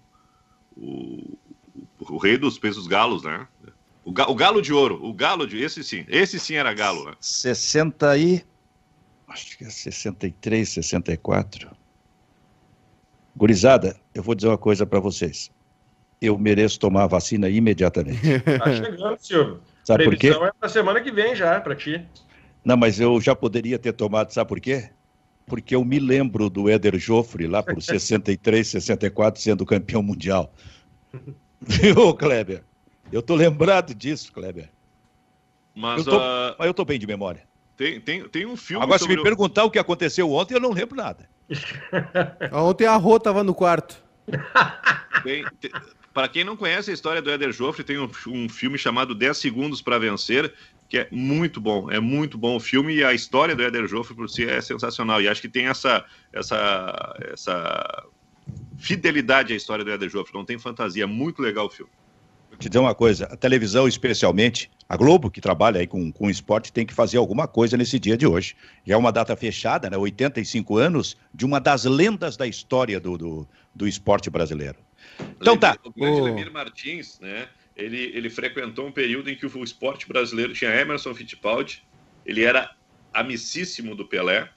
O, o rei dos pesos galos, né? O, ga, o galo de ouro, o galo de. Esse sim, esse sim era galo. Né? 60 e. Acho que é 63, 64. Gurizada, eu vou dizer uma coisa para vocês. Eu mereço tomar a vacina imediatamente. Tá chegando, Silvio. Sabe por quê? é na semana que vem já, para ti. Não, mas eu já poderia ter tomado, sabe por quê? Porque eu me lembro do Éder Joffre lá por 63, 64, sendo campeão mundial. Viu, Kleber? Eu tô lembrado disso, Kleber. Mas eu tô, uh... mas eu tô bem de memória. Tem, tem, tem um filme. Agora, se me perguntar o que aconteceu ontem, eu não lembro nada. ontem a Rô tava no quarto. Tem, tem, para quem não conhece a história do Éder Joffre, tem um, um filme chamado 10 Segundos para Vencer, que é muito bom, é muito bom o filme e a história do Éder Joffre por si é sensacional. E acho que tem essa, essa, essa fidelidade à história do Éder Joffre, não tem fantasia, é muito legal o filme te dizer uma coisa, a televisão especialmente, a Globo, que trabalha aí com, com esporte, tem que fazer alguma coisa nesse dia de hoje. E é uma data fechada, né? 85 anos de uma das lendas da história do, do, do esporte brasileiro. Então tá. O grande Lemir Martins, né? Ele, ele frequentou um período em que o esporte brasileiro tinha Emerson Fittipaldi, ele era amicíssimo do Pelé,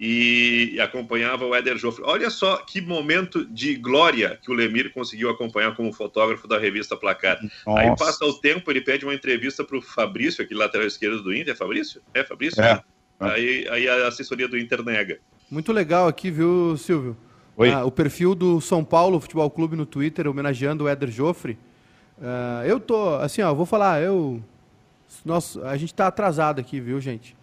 e acompanhava o Éder Joffre. Olha só que momento de glória que o Lemir conseguiu acompanhar como fotógrafo da revista Placar. Nossa. Aí passa o tempo, ele pede uma entrevista para o Fabrício, aquele lateral esquerdo do Inter. É Fabrício? É, Fabrício? É. Aí, aí a assessoria do Inter nega. Muito legal aqui, viu, Silvio? Oi. Ah, o perfil do São Paulo Futebol Clube no Twitter, homenageando o Éder Joffre. Uh, eu tô, assim, ó, vou falar, eu. Nossa, a gente tá atrasado aqui, viu, gente?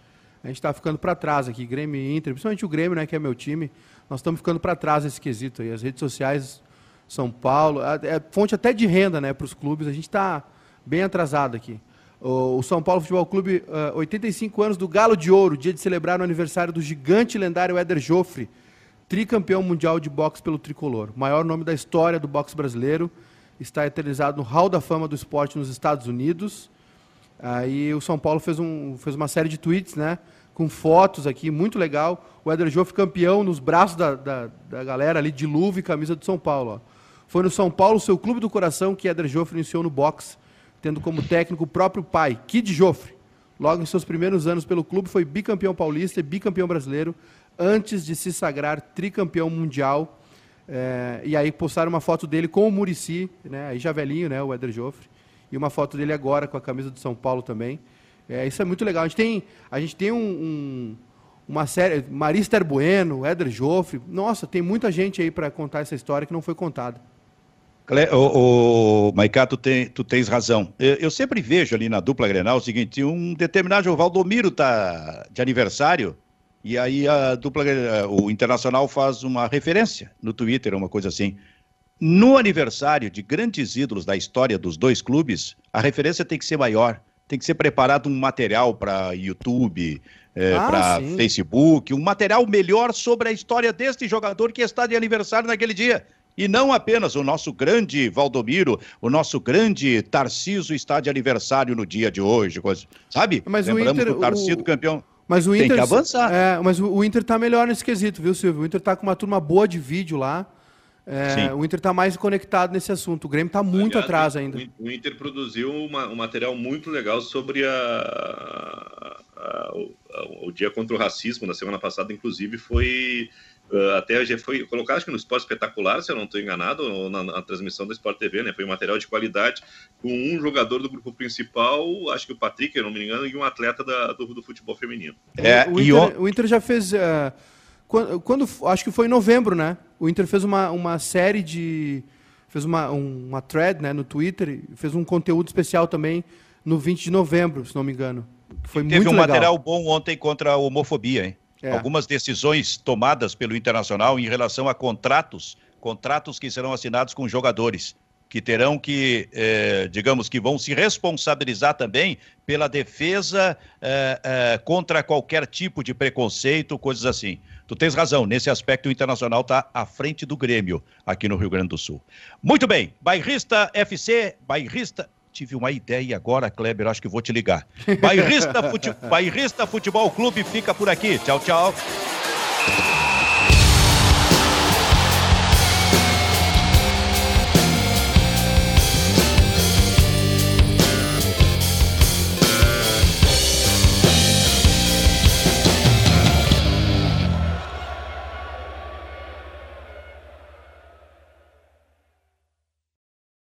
A gente está ficando para trás aqui, Grêmio e Inter, principalmente o Grêmio, né, que é meu time, nós estamos ficando para trás nesse quesito aí. As redes sociais, São Paulo, é fonte até de renda né, para os clubes, a gente está bem atrasado aqui. O, São Paulo Futebol Clube, uh, 85 anos do Galo de Ouro, dia de celebrar o aniversário do gigante lendário Éder Joffre, tricampeão mundial de boxe pelo tricolor. Maior nome da história do boxe brasileiro, está eternizado no Hall da Fama do Esporte nos Estados Unidos. Aí o São Paulo fez, um, fez uma série de tweets, né? Com fotos aqui, muito legal. O Éder Joffre campeão nos braços da, da, da galera ali, de luva e camisa do São Paulo. Ó. Foi no São Paulo, seu clube do coração, que Éder Joffre iniciou no boxe, tendo como técnico o próprio pai, Kid Joffre. Logo em seus primeiros anos pelo clube, foi bicampeão paulista e bicampeão brasileiro, antes de se sagrar tricampeão mundial. É, e aí postaram uma foto dele com o Murici, né, aí já velhinho, né, o Éder Joffre e uma foto dele agora com a camisa do São Paulo também. É, isso é muito legal. A gente tem, a gente tem um, um, uma série, Marister Bueno, Éder Joffre. Nossa, tem muita gente aí para contar essa história que não foi contada. O, o Maiká, tu, tem, tu tens razão. Eu, eu, sempre vejo ali na dupla Grenal o seguinte: um determinado o Valdomiro tá de aniversário, e aí a dupla o Internacional faz uma referência no Twitter, uma coisa assim. No aniversário de grandes ídolos da história dos dois clubes, a referência tem que ser maior. Tem que ser preparado um material para YouTube, é, ah, para Facebook, um material melhor sobre a história deste jogador que está de aniversário naquele dia. E não apenas o nosso grande Valdomiro, o nosso grande Tarciso está de aniversário no dia de hoje, sabe? Mas Lembramos o Inter, o Tarciso o... campeão. Mas o Inter, tem que avançar. É, mas o Inter está melhor nesse quesito, viu, Silvio? O Inter está com uma turma boa de vídeo lá. É, o Inter está mais conectado nesse assunto. O Grêmio está muito Aliás, atrás ainda. O Inter produziu uma, um material muito legal sobre a, a, a, o, o, dia contra o racismo. Na semana passada, inclusive, foi Uh, até já foi colocado acho que no Esporte Espetacular, se eu não estou enganado, na, na, transmissão da Sport TV, né? Foi um material de qualidade com um jogador do grupo principal, acho que o Patrick, eu não me engano, e um atleta da, do, do, futebol feminino. É, o, Inter, o, Inter, já fez. Uh, quando, quando, acho que foi em novembro, né? O Inter fez uma, uma série de. fez uma, um, uma thread né, no Twitter, fez um conteúdo especial também no 20 de novembro, se não me engano. Foi Teve muito um legal. material bom ontem contra a homofobia, hein? É. Algumas decisões tomadas pelo Internacional em relação a contratos, contratos que serão assinados com jogadores, que terão que, eh, digamos que vão se responsabilizar também pela defesa eh, eh, contra qualquer tipo de preconceito, coisas assim. Tu tens razão, nesse aspecto o Internacional está à frente do Grêmio aqui no Rio Grande do Sul. Muito bem, Bairrista FC, Bairrista. Tive uma ideia agora, Kleber, acho que vou te ligar. Bairrista, Fute... Bairrista Futebol Clube fica por aqui. Tchau, tchau.